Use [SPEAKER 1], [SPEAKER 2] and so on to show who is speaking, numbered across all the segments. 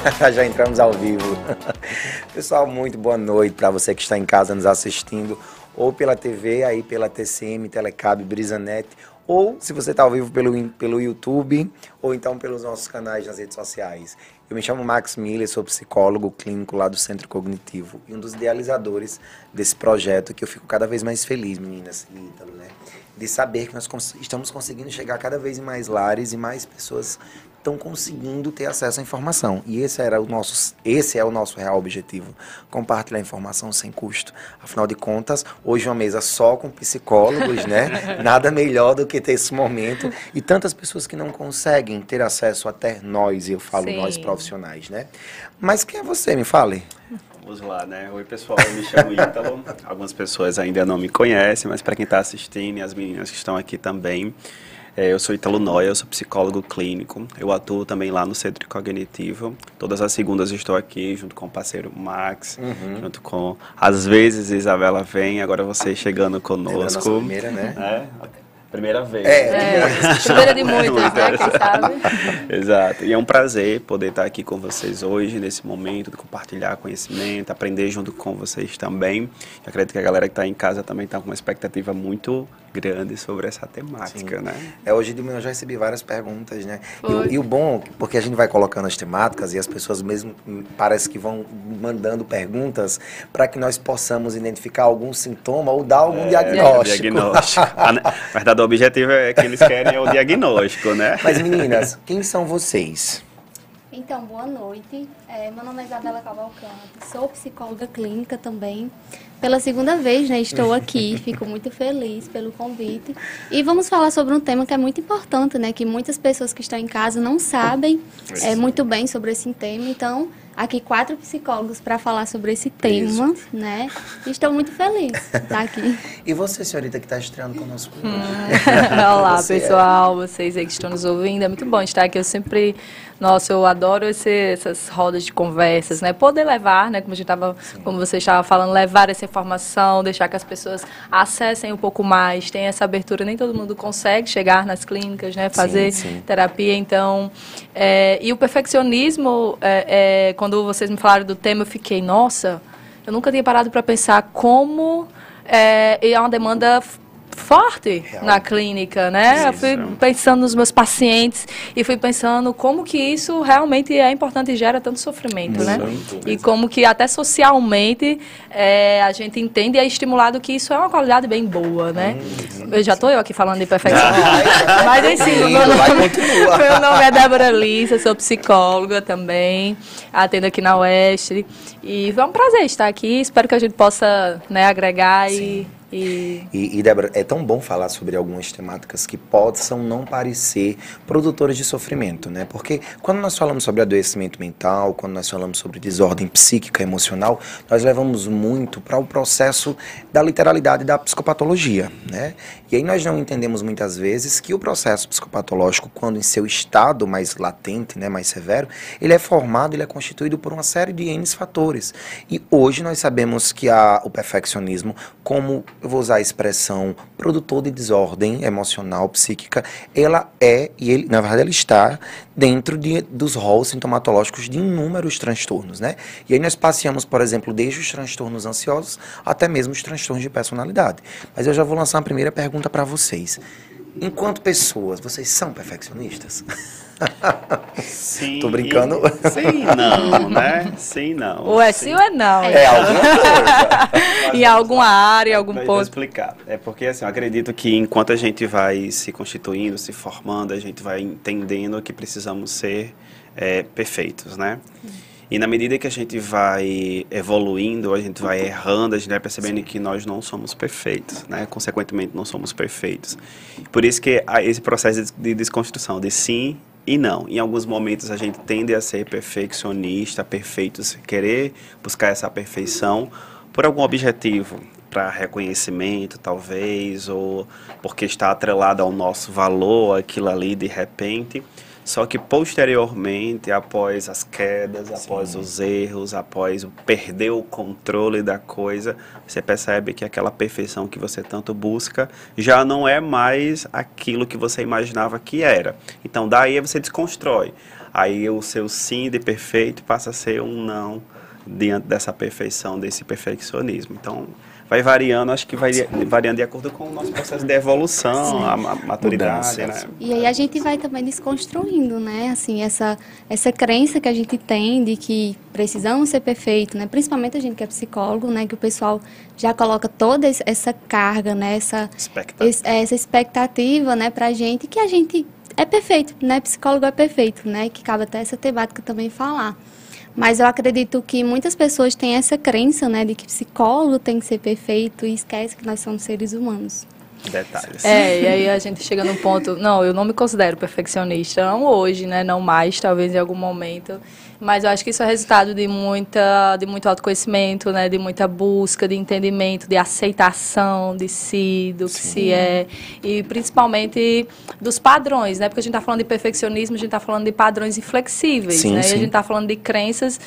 [SPEAKER 1] Já entramos ao vivo. Pessoal, muito boa noite para você que está em casa nos assistindo, ou pela TV, aí pela TCM, Telecab, Brisanet, ou se você está ao vivo pelo, pelo YouTube, ou então pelos nossos canais nas redes sociais. Eu me chamo Max Miller, sou psicólogo clínico lá do Centro Cognitivo e um dos idealizadores desse projeto que eu fico cada vez mais feliz, meninas Ítalo, né? De saber que nós cons estamos conseguindo chegar cada vez em mais lares e mais pessoas estão conseguindo ter acesso à informação. E esse, era o nosso, esse é o nosso real objetivo: compartilhar informação sem custo. Afinal de contas, hoje uma mesa só com psicólogos, né? Nada melhor do que ter esse momento. E tantas pessoas que não conseguem ter acesso até nós, e eu falo Sim. nós profissionais, né? Mas quem é você? Me fale.
[SPEAKER 2] Vamos lá, né? Oi, pessoal, eu me chamo Ítalo. Algumas pessoas ainda não me conhecem, mas para quem está assistindo e as meninas que estão aqui também, eu sou Italo Noia, eu sou psicólogo clínico. Eu atuo também lá no Centro Cognitivo. Todas as segundas estou aqui junto com o parceiro Max, uhum. junto com às vezes Isabela vem, agora você chegando conosco. É a
[SPEAKER 1] primeira, né?
[SPEAKER 2] É. Primeira vez.
[SPEAKER 3] É, é. primeira de muitas, né? Quem sabe?
[SPEAKER 2] Exato. E é um prazer poder estar aqui com vocês hoje, nesse momento, de compartilhar conhecimento, aprender junto com vocês também. Eu acredito que a galera que está em casa também está com uma expectativa muito grande sobre essa temática, Sim. né?
[SPEAKER 1] É, hoje de manhã eu já recebi várias perguntas, né? E, e, o bom, porque a gente vai colocando as temáticas e as pessoas mesmo hum, parece que vão mandando perguntas para que nós possamos identificar algum sintoma ou dar algum é, diagnóstico.
[SPEAKER 2] diagnóstico. a verdade, o objetivo é que eles querem é o diagnóstico, né?
[SPEAKER 1] Mas meninas, quem são vocês?
[SPEAKER 3] Então, boa noite. É, meu nome é Isabela Cavalcante, sou psicóloga clínica também. Pela segunda vez, né, estou aqui, fico muito feliz pelo convite. E vamos falar sobre um tema que é muito importante, né, que muitas pessoas que estão em casa não sabem é, muito bem sobre esse tema. Então, aqui quatro psicólogos para falar sobre esse tema, Isso. né? Estou muito feliz de estar aqui.
[SPEAKER 1] E você, senhorita, que está estreando conosco hoje?
[SPEAKER 4] Hum. Olá, você é? pessoal, é... vocês aí que estão nos ouvindo. É muito bom estar aqui. Eu sempre, nossa, eu adoro esse, essas rodas de conversas, né? Poder levar, né? Como a gente estava, como você estava falando, levar essa informação, deixar que as pessoas acessem um pouco mais, tem essa abertura. Nem todo mundo consegue chegar nas clínicas, né? Fazer sim, sim. terapia. Então, é, e o perfeccionismo, é, é, quando vocês me falaram do tema, eu fiquei, nossa, eu nunca tinha parado para pensar como é, é uma demanda forte Real. na clínica, né? Isso. Eu fui pensando nos meus pacientes e fui pensando como que isso realmente é importante e gera tanto sofrimento, né? Muito, né? E como que até socialmente é, a gente entende e é estimulado que isso é uma qualidade bem boa, né? Hum, eu já estou eu aqui falando de perfeição. Mas enfim, meu nome, meu nome é Débora Lissa, sou psicóloga também, atendo aqui na Oeste. E foi um prazer estar aqui, espero que a gente possa né, agregar Sim. e
[SPEAKER 1] e... e, e Débora, é tão bom falar sobre algumas temáticas que possam não parecer produtoras de sofrimento, né? Porque quando nós falamos sobre adoecimento mental, quando nós falamos sobre desordem psíquica, emocional, nós levamos muito para o processo da literalidade da psicopatologia, né? E aí nós não entendemos muitas vezes que o processo psicopatológico, quando em seu estado mais latente, né, mais severo, ele é formado, ele é constituído por uma série de N fatores. E hoje nós sabemos que a, o perfeccionismo, como eu vou usar a expressão produtor de desordem emocional, psíquica, ela é, e ele, na verdade ela está dentro de, dos rolos sintomatológicos de inúmeros transtornos, né? E aí nós passeamos, por exemplo, desde os transtornos ansiosos até mesmo os transtornos de personalidade. Mas eu já vou lançar uma primeira pergunta para vocês. Enquanto pessoas, vocês são perfeccionistas?
[SPEAKER 2] Sim.
[SPEAKER 1] Tô brincando.
[SPEAKER 2] Sim, não, né? Sim, não.
[SPEAKER 4] Ou é sim, ou é não.
[SPEAKER 1] É, é alguma coisa.
[SPEAKER 4] em alguma área, algum
[SPEAKER 2] ponto.
[SPEAKER 4] Vou
[SPEAKER 2] explicar. É porque, assim, eu acredito que enquanto a gente vai se constituindo, se formando, a gente vai entendendo que precisamos ser é, perfeitos, né? E na medida que a gente vai evoluindo, a gente vai errando, a gente vai percebendo sim. que nós não somos perfeitos, né? Consequentemente, não somos perfeitos. Por isso que esse processo de desconstrução, de sim e não. Em alguns momentos a gente tende a ser perfeccionista, perfeitos, querer buscar essa perfeição por algum objetivo, para reconhecimento, talvez, ou porque está atrelado ao nosso valor, aquilo ali de repente. Só que posteriormente, após as quedas, Sim. após os erros, após perder o controle da coisa, você percebe que aquela perfeição que você tanto busca já não é mais aquilo que você imaginava que era. Então daí você desconstrói. aí o seu sim de perfeito passa a ser um não diante dessa perfeição, desse perfeccionismo. Então, vai variando, acho que vai variando de acordo com o nosso processo de evolução, Sim. a, maturidade, né?
[SPEAKER 3] E aí a gente vai também desconstruindo, né? Assim, essa, essa crença que a gente tem de que precisamos ser perfeito, né? Principalmente a gente que é psicólogo, né? Que o pessoal já coloca toda essa carga, né? Essa expectativa, essa expectativa né? Pra gente que a gente é perfeito, né? Psicólogo é perfeito, né? Que cabe até essa temática também falar. Mas eu acredito que muitas pessoas têm essa crença, né, de que psicólogo tem que ser perfeito e esquece que nós somos seres humanos.
[SPEAKER 2] Detalhes.
[SPEAKER 4] É, e aí a gente chega num ponto, não, eu não me considero perfeccionista, não hoje, né, não mais, talvez em algum momento. Mas eu acho que isso é resultado de muita, de muito autoconhecimento, né, de muita busca, de entendimento, de aceitação de si, do que Sim. se é e principalmente dos padrões, né? Porque a gente está falando de perfeccionismo, a gente está falando de padrões inflexíveis, sim, né? Sim. E a gente está falando de crenças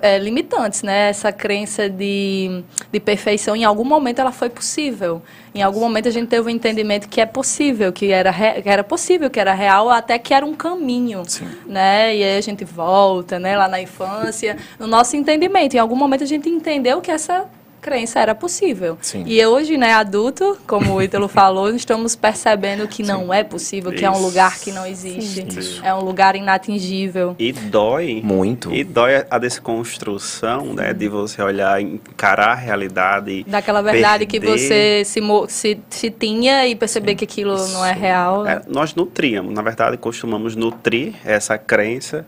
[SPEAKER 4] é, limitantes, né? Essa crença de, de perfeição, em algum momento ela foi possível. Em algum momento a gente teve o um entendimento que é possível, que era, re, que era possível, que era real, até que era um caminho, Sim. né? E aí a gente volta, né? Lá na infância, no nosso entendimento. Em algum momento a gente entendeu que essa crença era possível. Sim. E hoje, né, adulto, como o Ítalo falou, estamos percebendo que Sim. não é possível, que Isso. é um lugar que não existe, é um lugar inatingível.
[SPEAKER 2] E dói
[SPEAKER 1] muito.
[SPEAKER 2] E dói a desconstrução, né, de você olhar, encarar a realidade,
[SPEAKER 4] daquela verdade perder. que você se, se, se tinha e perceber Sim. que aquilo Isso. não é real. É,
[SPEAKER 2] nós nutríamos, na verdade, costumamos nutrir essa crença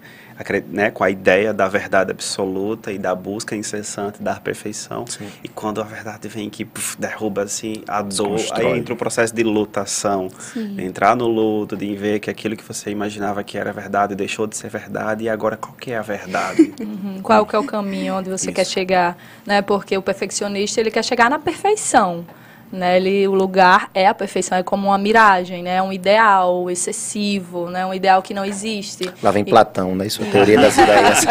[SPEAKER 2] né, com a ideia da verdade absoluta e da busca incessante da perfeição. Sim. E quando a verdade vem que puf, derruba assim a dor, aí entra o processo de lutação. Sim. Entrar no luto, de ver que aquilo que você imaginava que era verdade deixou de ser verdade e agora qual que é a verdade?
[SPEAKER 4] Uhum. Qual que é o caminho onde você Isso. quer chegar? Né? Porque o perfeccionista ele quer chegar na perfeição. Né? Ele, o lugar é a perfeição, é como uma miragem, né? um ideal excessivo, né? um ideal que não existe.
[SPEAKER 1] Lá vem e... Platão, né? Isso é a teoria das ideias.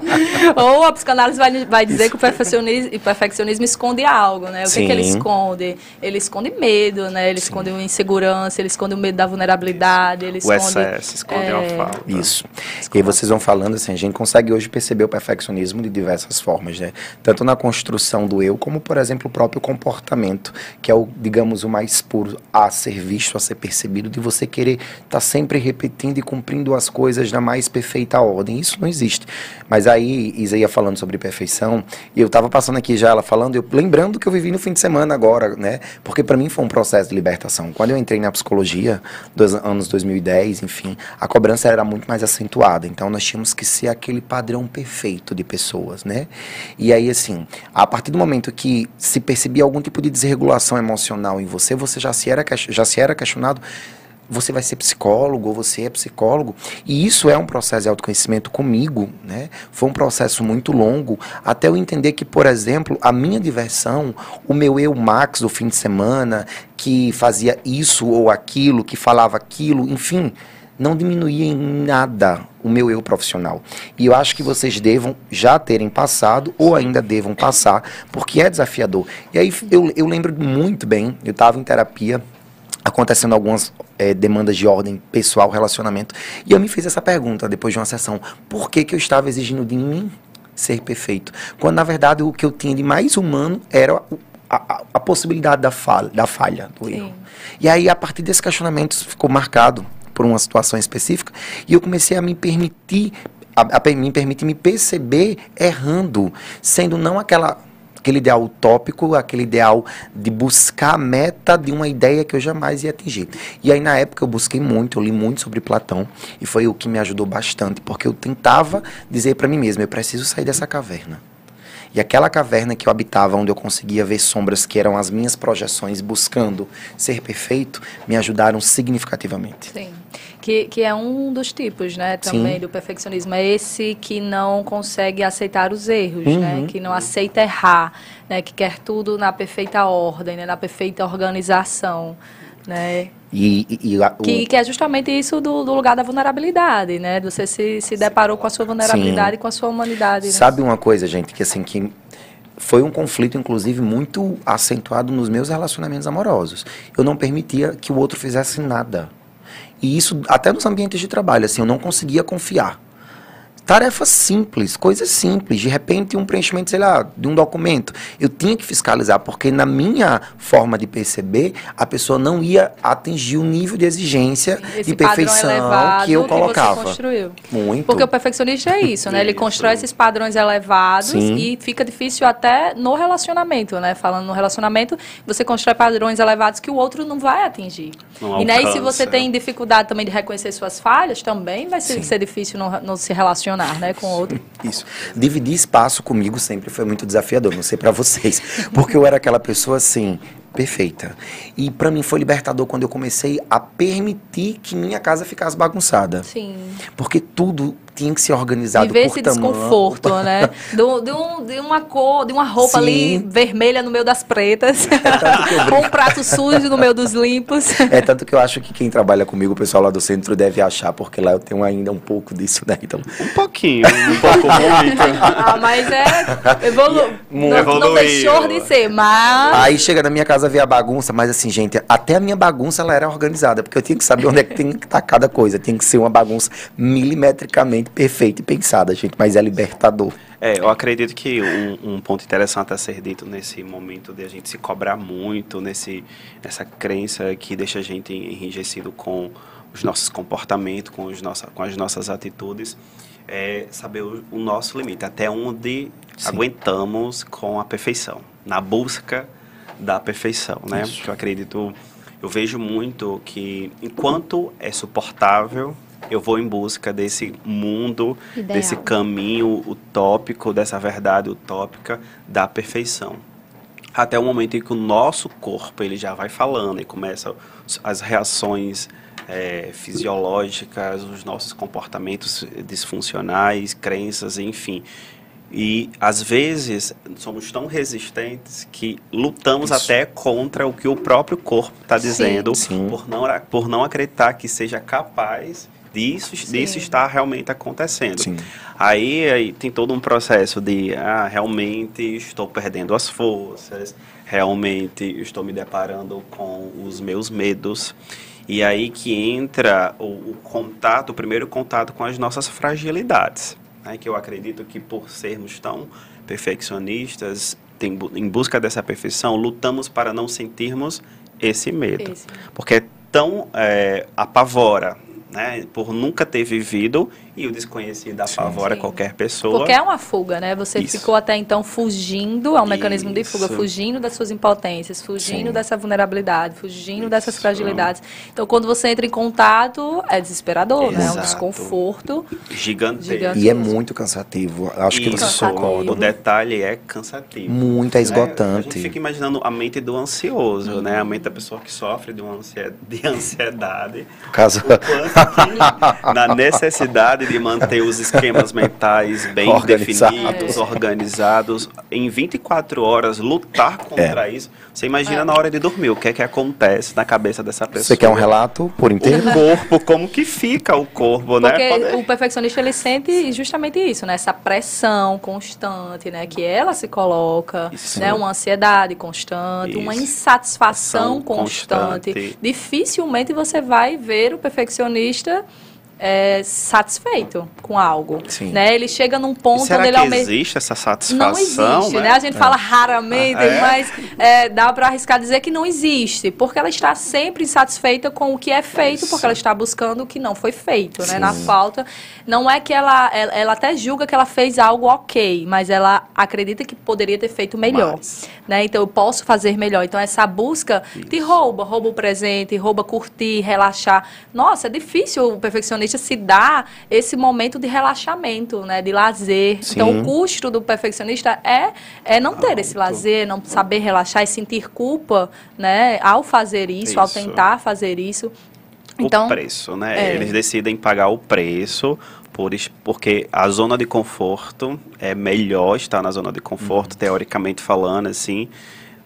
[SPEAKER 4] Ou a psicanálise vai, vai dizer que o perfeccionismo, o perfeccionismo esconde algo, né? O que, que, ele esconde? Ele esconde medo, né? Ele Sim. esconde uma insegurança, ele esconde o medo da vulnerabilidade, ele
[SPEAKER 2] o
[SPEAKER 4] esconde...
[SPEAKER 2] excesso, esconde é... a falta.
[SPEAKER 1] Isso. Esconde. E aí vocês vão falando assim, a gente consegue hoje perceber o perfeccionismo de diversas formas, né? Tanto na construção do eu, como, por exemplo, o próprio comportamento que é o, digamos, o mais puro a ser visto, a ser percebido, de você querer estar tá sempre repetindo e cumprindo as coisas na mais perfeita ordem. Isso não existe. Mas aí, Isa ia falando sobre perfeição, e eu estava passando aqui já ela falando, eu lembrando que eu vivi no fim de semana agora, né? Porque para mim foi um processo de libertação. Quando eu entrei na psicologia, dos anos 2010, enfim, a cobrança era muito mais acentuada. Então nós tínhamos que ser aquele padrão perfeito de pessoas, né? E aí, assim, a partir do momento que se percebia algum tipo de desregulação emocional em você, você já se era, já se era questionado você vai ser psicólogo ou você é psicólogo. E isso é um processo de autoconhecimento comigo, né? Foi um processo muito longo até eu entender que, por exemplo, a minha diversão, o meu eu Max do fim de semana, que fazia isso ou aquilo, que falava aquilo, enfim, não diminuía em nada o meu eu profissional. E eu acho que vocês devam já terem passado ou ainda devam passar, porque é desafiador. E aí eu, eu lembro muito bem, eu estava em terapia, acontecendo algumas é, demandas de ordem pessoal, relacionamento, e eu me fiz essa pergunta depois de uma sessão: por que, que eu estava exigindo de mim ser perfeito? Quando na verdade o que eu tinha de mais humano era a, a, a possibilidade da falha, da falha do Sim. erro. E aí, a partir desse questionamento, ficou marcado por uma situação específica, e eu comecei a me permitir a, a, me permitir me perceber errando, sendo não aquela aquele ideal utópico, aquele ideal de buscar a meta de uma ideia que eu jamais ia atingir. E aí na época eu busquei muito, eu li muito sobre Platão e foi o que me ajudou bastante, porque eu tentava dizer para mim mesmo, eu preciso sair dessa caverna. E aquela caverna que eu habitava, onde eu conseguia ver sombras que eram as minhas projeções buscando ser perfeito, me ajudaram significativamente.
[SPEAKER 4] Sim. Que, que é um dos tipos, né, também Sim. do perfeccionismo. É esse que não consegue aceitar os erros, né, uhum. né, que não aceita errar, né, que quer tudo na perfeita ordem, né, na perfeita organização. Né?
[SPEAKER 1] E, e, e a,
[SPEAKER 4] o... que, que, é justamente isso do, do, lugar da vulnerabilidade, né? Você se, se deparou com a sua vulnerabilidade e com a sua humanidade. Né?
[SPEAKER 1] Sabe uma coisa, gente, que assim, que foi um conflito, inclusive, muito acentuado nos meus relacionamentos amorosos. Eu não permitia que o outro fizesse nada. E isso até nos ambientes de trabalho, assim, eu não conseguia confiar. Tarefas simples, coisas simples. De repente, um preenchimento, sei lá, de um documento. Eu tinha que fiscalizar, porque na minha forma de perceber, a pessoa não ia atingir o nível de exigência
[SPEAKER 4] Esse
[SPEAKER 1] de perfeição que eu
[SPEAKER 4] Você
[SPEAKER 1] colocava.
[SPEAKER 4] construiu.
[SPEAKER 1] Muito.
[SPEAKER 4] Porque o perfeccionista é isso, né? Ele
[SPEAKER 2] Isso.
[SPEAKER 4] constrói esses padrões elevados
[SPEAKER 1] Sim.
[SPEAKER 4] e fica difícil até no relacionamento, né? Falando no relacionamento, você constrói padrões elevados que o outro não vai atingir.
[SPEAKER 2] Não
[SPEAKER 4] e né, e se você tem dificuldade também de reconhecer suas falhas, também vai ser, ser difícil não, não se relacionar, né, com outro.
[SPEAKER 1] Isso. Dividir espaço comigo sempre foi muito desafiador, não sei pra vocês, porque eu era aquela pessoa assim, perfeita. E pra mim foi libertador quando eu comecei a permitir que minha casa ficasse bagunçada.
[SPEAKER 4] Sim.
[SPEAKER 1] Porque tudo tinha que ser organizado
[SPEAKER 4] Viver
[SPEAKER 1] por
[SPEAKER 4] esse
[SPEAKER 1] tamanho.
[SPEAKER 4] desconforto, né? Do- de, um- de uma cor, de uma roupa ali
[SPEAKER 1] Sim.
[SPEAKER 4] vermelha no meio das pretas. Ou um prato sujo no meio dos limpos.
[SPEAKER 1] É tanto que eu acho que quem trabalha comigo, o pessoal lá do centro, deve achar, porque lá eu tenho ainda um pouco disso, né? Então,
[SPEAKER 2] Um pouquinho, um pouco muito.
[SPEAKER 4] Ah, mas é. Evolu... Não, não
[SPEAKER 2] Evoluiu.
[SPEAKER 4] deixou de ser, mas.
[SPEAKER 1] Aí chega na minha casa ver a bagunça, mas assim, gente, até a minha bagunça ela era organizada, porque eu tinha que saber onde é que tem que estar cada coisa. Tem que ser uma bagunça milimetricamente perfeita e pensada, gente, mas é libertador.
[SPEAKER 2] É, eu acredito que um, um ponto interessante a ser dito nesse momento de a gente se cobrar muito, nesse, nessa crença que deixa a gente enrijecido com os nossos comportamentos, com, os nossa, com as nossas atitudes, é saber o, o nosso limite, até onde
[SPEAKER 1] Sim.
[SPEAKER 2] aguentamos com a perfeição, na busca da perfeição, né?
[SPEAKER 1] Isso.
[SPEAKER 2] Eu acredito, eu vejo muito que enquanto é suportável, eu vou em busca desse mundo,
[SPEAKER 3] Ideal.
[SPEAKER 2] desse caminho utópico, dessa verdade utópica da perfeição. Até o momento em que o nosso corpo ele já vai falando e começa as reações eh, fisiológicas, os nossos comportamentos disfuncionais, crenças, enfim. E às vezes somos tão resistentes que lutamos
[SPEAKER 1] Isso.
[SPEAKER 2] até contra o que o próprio corpo está dizendo,
[SPEAKER 1] Sim.
[SPEAKER 2] por não, por não acreditar que seja capaz disso, disso estar realmente acontecendo.
[SPEAKER 1] Sim.
[SPEAKER 2] Aí, aí tem todo um processo de, ah, realmente estou perdendo as forças, realmente estou me deparando com os meus medos. E aí que entra o, o contato, o primeiro contato com as nossas fragilidades. Né? Que eu acredito que por sermos tão perfeccionistas, tem em busca dessa perfeição, lutamos para não sentirmos esse medo.
[SPEAKER 4] Esse.
[SPEAKER 2] Porque é tão é, apavora, né? Por nunca ter vivido e o desconhecido apavora
[SPEAKER 4] Sim.
[SPEAKER 2] qualquer pessoa.
[SPEAKER 4] Porque é uma fuga, né? Você
[SPEAKER 2] Isso.
[SPEAKER 4] ficou até então fugindo, é um mecanismo de fuga, fugindo das suas impotências, fugindo
[SPEAKER 1] Sim.
[SPEAKER 4] dessa vulnerabilidade, fugindo dessas
[SPEAKER 2] Isso.
[SPEAKER 4] fragilidades. Então, quando você entra em contato, é desesperador, né? É um
[SPEAKER 2] Exato.
[SPEAKER 4] desconforto.
[SPEAKER 2] Gigantesco.
[SPEAKER 4] Gigante.
[SPEAKER 1] E é muito cansativo. Acho que
[SPEAKER 4] Cansativo.
[SPEAKER 1] concordam.
[SPEAKER 2] o detalhe é cansativo.
[SPEAKER 1] Muito, é
[SPEAKER 2] né? A gente
[SPEAKER 1] esgotante.
[SPEAKER 2] fica imaginando a mente do ansioso, né? A
[SPEAKER 4] Uhum.
[SPEAKER 2] mente da pessoa que sofre de, uma ansie- de ansiedade.
[SPEAKER 1] Caso...
[SPEAKER 2] Quanto que na necessidade de manter os esquemas mentais bem
[SPEAKER 1] Organizados.
[SPEAKER 2] definidos, organizados, em 24 horas lutar contra isso. Você imagina
[SPEAKER 4] É.
[SPEAKER 2] na hora de dormir, o que é que acontece na cabeça dessa pessoa?
[SPEAKER 1] Você quer um relato por inteiro?
[SPEAKER 2] O corpo, como que fica o corpo, né?
[SPEAKER 4] Porque
[SPEAKER 2] Pode-
[SPEAKER 4] o perfeccionista ele sente justamente isso, né? Essa pressão constante, né? Que ela se coloca,
[SPEAKER 2] Isso.
[SPEAKER 4] né? Uma ansiedade constante, uma
[SPEAKER 2] Isso.
[SPEAKER 4] insatisfação
[SPEAKER 2] Ação
[SPEAKER 4] constante.
[SPEAKER 2] constante.
[SPEAKER 4] Dificilmente você vai ver o perfeccionista é, satisfeito com algo,
[SPEAKER 1] Sim.
[SPEAKER 4] né? Ele chega num ponto
[SPEAKER 2] Será
[SPEAKER 4] onde ele almeja
[SPEAKER 2] existe essa satisfação?
[SPEAKER 4] não existe, né? A gente fala raramente,
[SPEAKER 2] é?
[SPEAKER 4] mas é, dá para arriscar dizer que não existe, porque ela está sempre insatisfeita com o que é feito,
[SPEAKER 2] Isso.
[SPEAKER 4] porque ela está buscando o que não foi feito, né?
[SPEAKER 1] Sim.
[SPEAKER 4] Na falta. Não é que ela, ela, ela até julga que ela fez algo ok, mas ela acredita que poderia ter feito melhor. Né? Então eu posso fazer melhor. Então essa busca te
[SPEAKER 2] Isso.
[SPEAKER 4] rouba, rouba o presente, rouba curtir, relaxar. Nossa, é difícil o perfeccionista se dar esse momento de relaxamento, né? De lazer.
[SPEAKER 1] Sim.
[SPEAKER 4] Então o custo do perfeccionista é, é não ter esse lazer, não saber relaxar e sentir culpa, né? Ao fazer isso, ao
[SPEAKER 2] Isso.
[SPEAKER 4] tentar fazer isso.
[SPEAKER 2] o
[SPEAKER 4] Então,
[SPEAKER 2] preço, né?
[SPEAKER 4] é.
[SPEAKER 2] Eles decidem pagar o preço por, porque a zona de conforto é melhor estar na zona de conforto,
[SPEAKER 4] Uhum.
[SPEAKER 2] teoricamente falando, assim,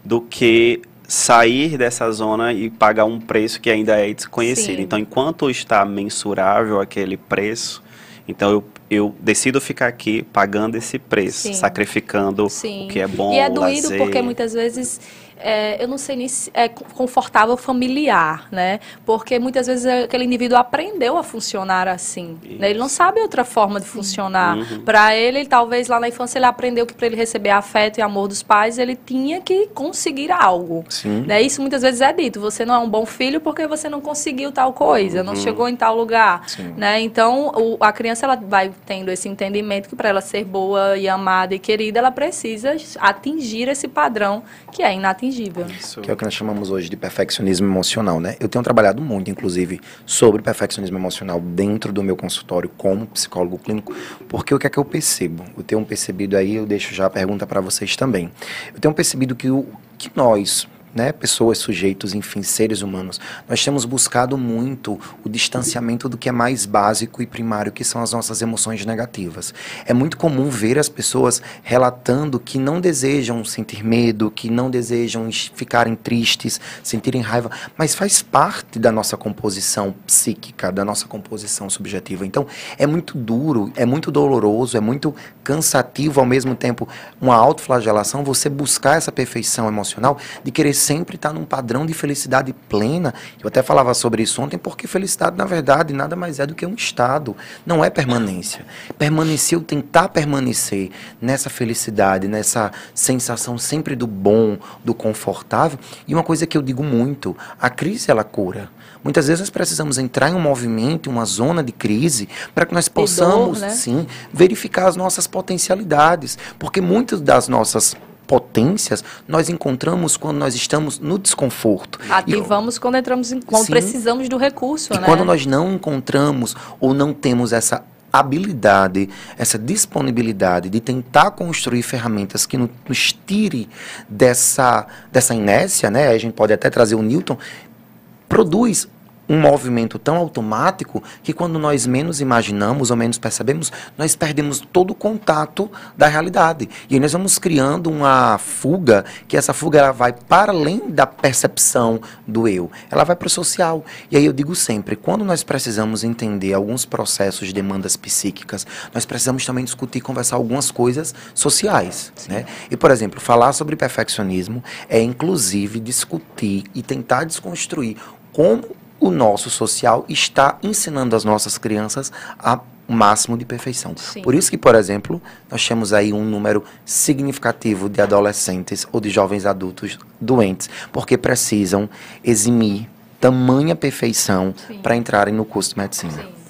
[SPEAKER 2] do que sair dessa zona e pagar um preço que ainda é desconhecido.
[SPEAKER 4] Sim.
[SPEAKER 2] Então, enquanto está mensurável aquele preço, então eu, eu decido ficar aqui pagando esse preço,
[SPEAKER 4] Sim.
[SPEAKER 2] sacrificando
[SPEAKER 4] Sim.
[SPEAKER 2] o que é bom,
[SPEAKER 4] E é doído
[SPEAKER 2] lazer.
[SPEAKER 4] porque muitas vezes é, eu não sei nem se é confortável familiar, né? Porque muitas vezes aquele indivíduo aprendeu a funcionar assim. né? Ele não sabe outra forma de funcionar.
[SPEAKER 2] Uhum.
[SPEAKER 4] Para ele, talvez lá na infância ele aprendeu que para ele receber afeto e amor dos pais, ele tinha que conseguir algo.
[SPEAKER 1] Sim.
[SPEAKER 4] Né? Isso muitas vezes é dito. Você não é um bom filho porque você não conseguiu tal coisa, não chegou em tal lugar.
[SPEAKER 1] Sim.
[SPEAKER 4] Né? Então, o- a criança ela vai tendo esse entendimento que para ela ser boa e amada e querida, ela precisa atingir esse padrão que é inatingível.
[SPEAKER 2] Isso.
[SPEAKER 1] Que é o que nós chamamos hoje de perfeccionismo emocional, né? Eu tenho trabalhado muito, inclusive, sobre perfeccionismo emocional dentro do meu consultório como psicólogo clínico, porque o que é que eu percebo? Eu tenho percebido aí, eu deixo já a pergunta para vocês também. Eu tenho percebido que o que nós, né, pessoas, sujeitos, enfim, seres humanos, nós temos buscado muito o distanciamento do que é mais básico e primário, que são as nossas emoções negativas. É muito comum ver as pessoas relatando que não desejam sentir medo, que não desejam es- ficarem tristes, sentirem raiva, mas faz parte da nossa composição psíquica, da nossa composição subjetiva. Então, é muito duro, é muito doloroso, é muito cansativo ao mesmo tempo, uma autoflagelação, você buscar essa perfeição emocional de querer sempre estar num padrão de felicidade plena. Eu até falava sobre isso ontem, porque felicidade, na verdade, nada mais é do que um estado, não é permanência. Permanecer, ou tentar permanecer nessa felicidade, nessa sensação sempre do bom, do confortável. E uma coisa que eu digo muito, a crise ela cura. Muitas vezes nós precisamos entrar em um movimento, em uma zona de crise, para que nós
[SPEAKER 4] dor,
[SPEAKER 1] possamos,
[SPEAKER 4] né?
[SPEAKER 1] sim, verificar as nossas potencialidades. Porque muitas das nossas potências nós encontramos quando nós estamos no desconforto. E-
[SPEAKER 4] Ativamos quando entramos em, quando
[SPEAKER 1] Sim.
[SPEAKER 4] precisamos do recurso,
[SPEAKER 1] e
[SPEAKER 4] né?
[SPEAKER 1] quando nós não encontramos ou não temos essa habilidade, essa disponibilidade de tentar construir ferramentas que no- nos tire dessa, dessa inércia, né? A gente pode até trazer o Newton, produz um movimento tão automático que quando nós menos imaginamos ou menos percebemos, nós perdemos todo o contato da realidade. E aí nós vamos criando uma fuga, que essa fuga ela vai para além da percepção do eu. Ela vai para o social. E aí eu digo sempre, quando nós precisamos entender alguns processos de demandas psíquicas, nós precisamos também discutir e conversar algumas coisas sociais, né? E por exemplo, falar sobre perfeccionismo é inclusive discutir e tentar desconstruir como o nosso social está ensinando as nossas crianças a máximo de perfeição.
[SPEAKER 4] Sim.
[SPEAKER 1] Por isso que, por exemplo, nós temos aí um número significativo de adolescentes ou de jovens adultos doentes, porque precisam eximir tamanha perfeição para entrarem no curso de medicina.
[SPEAKER 4] Sim.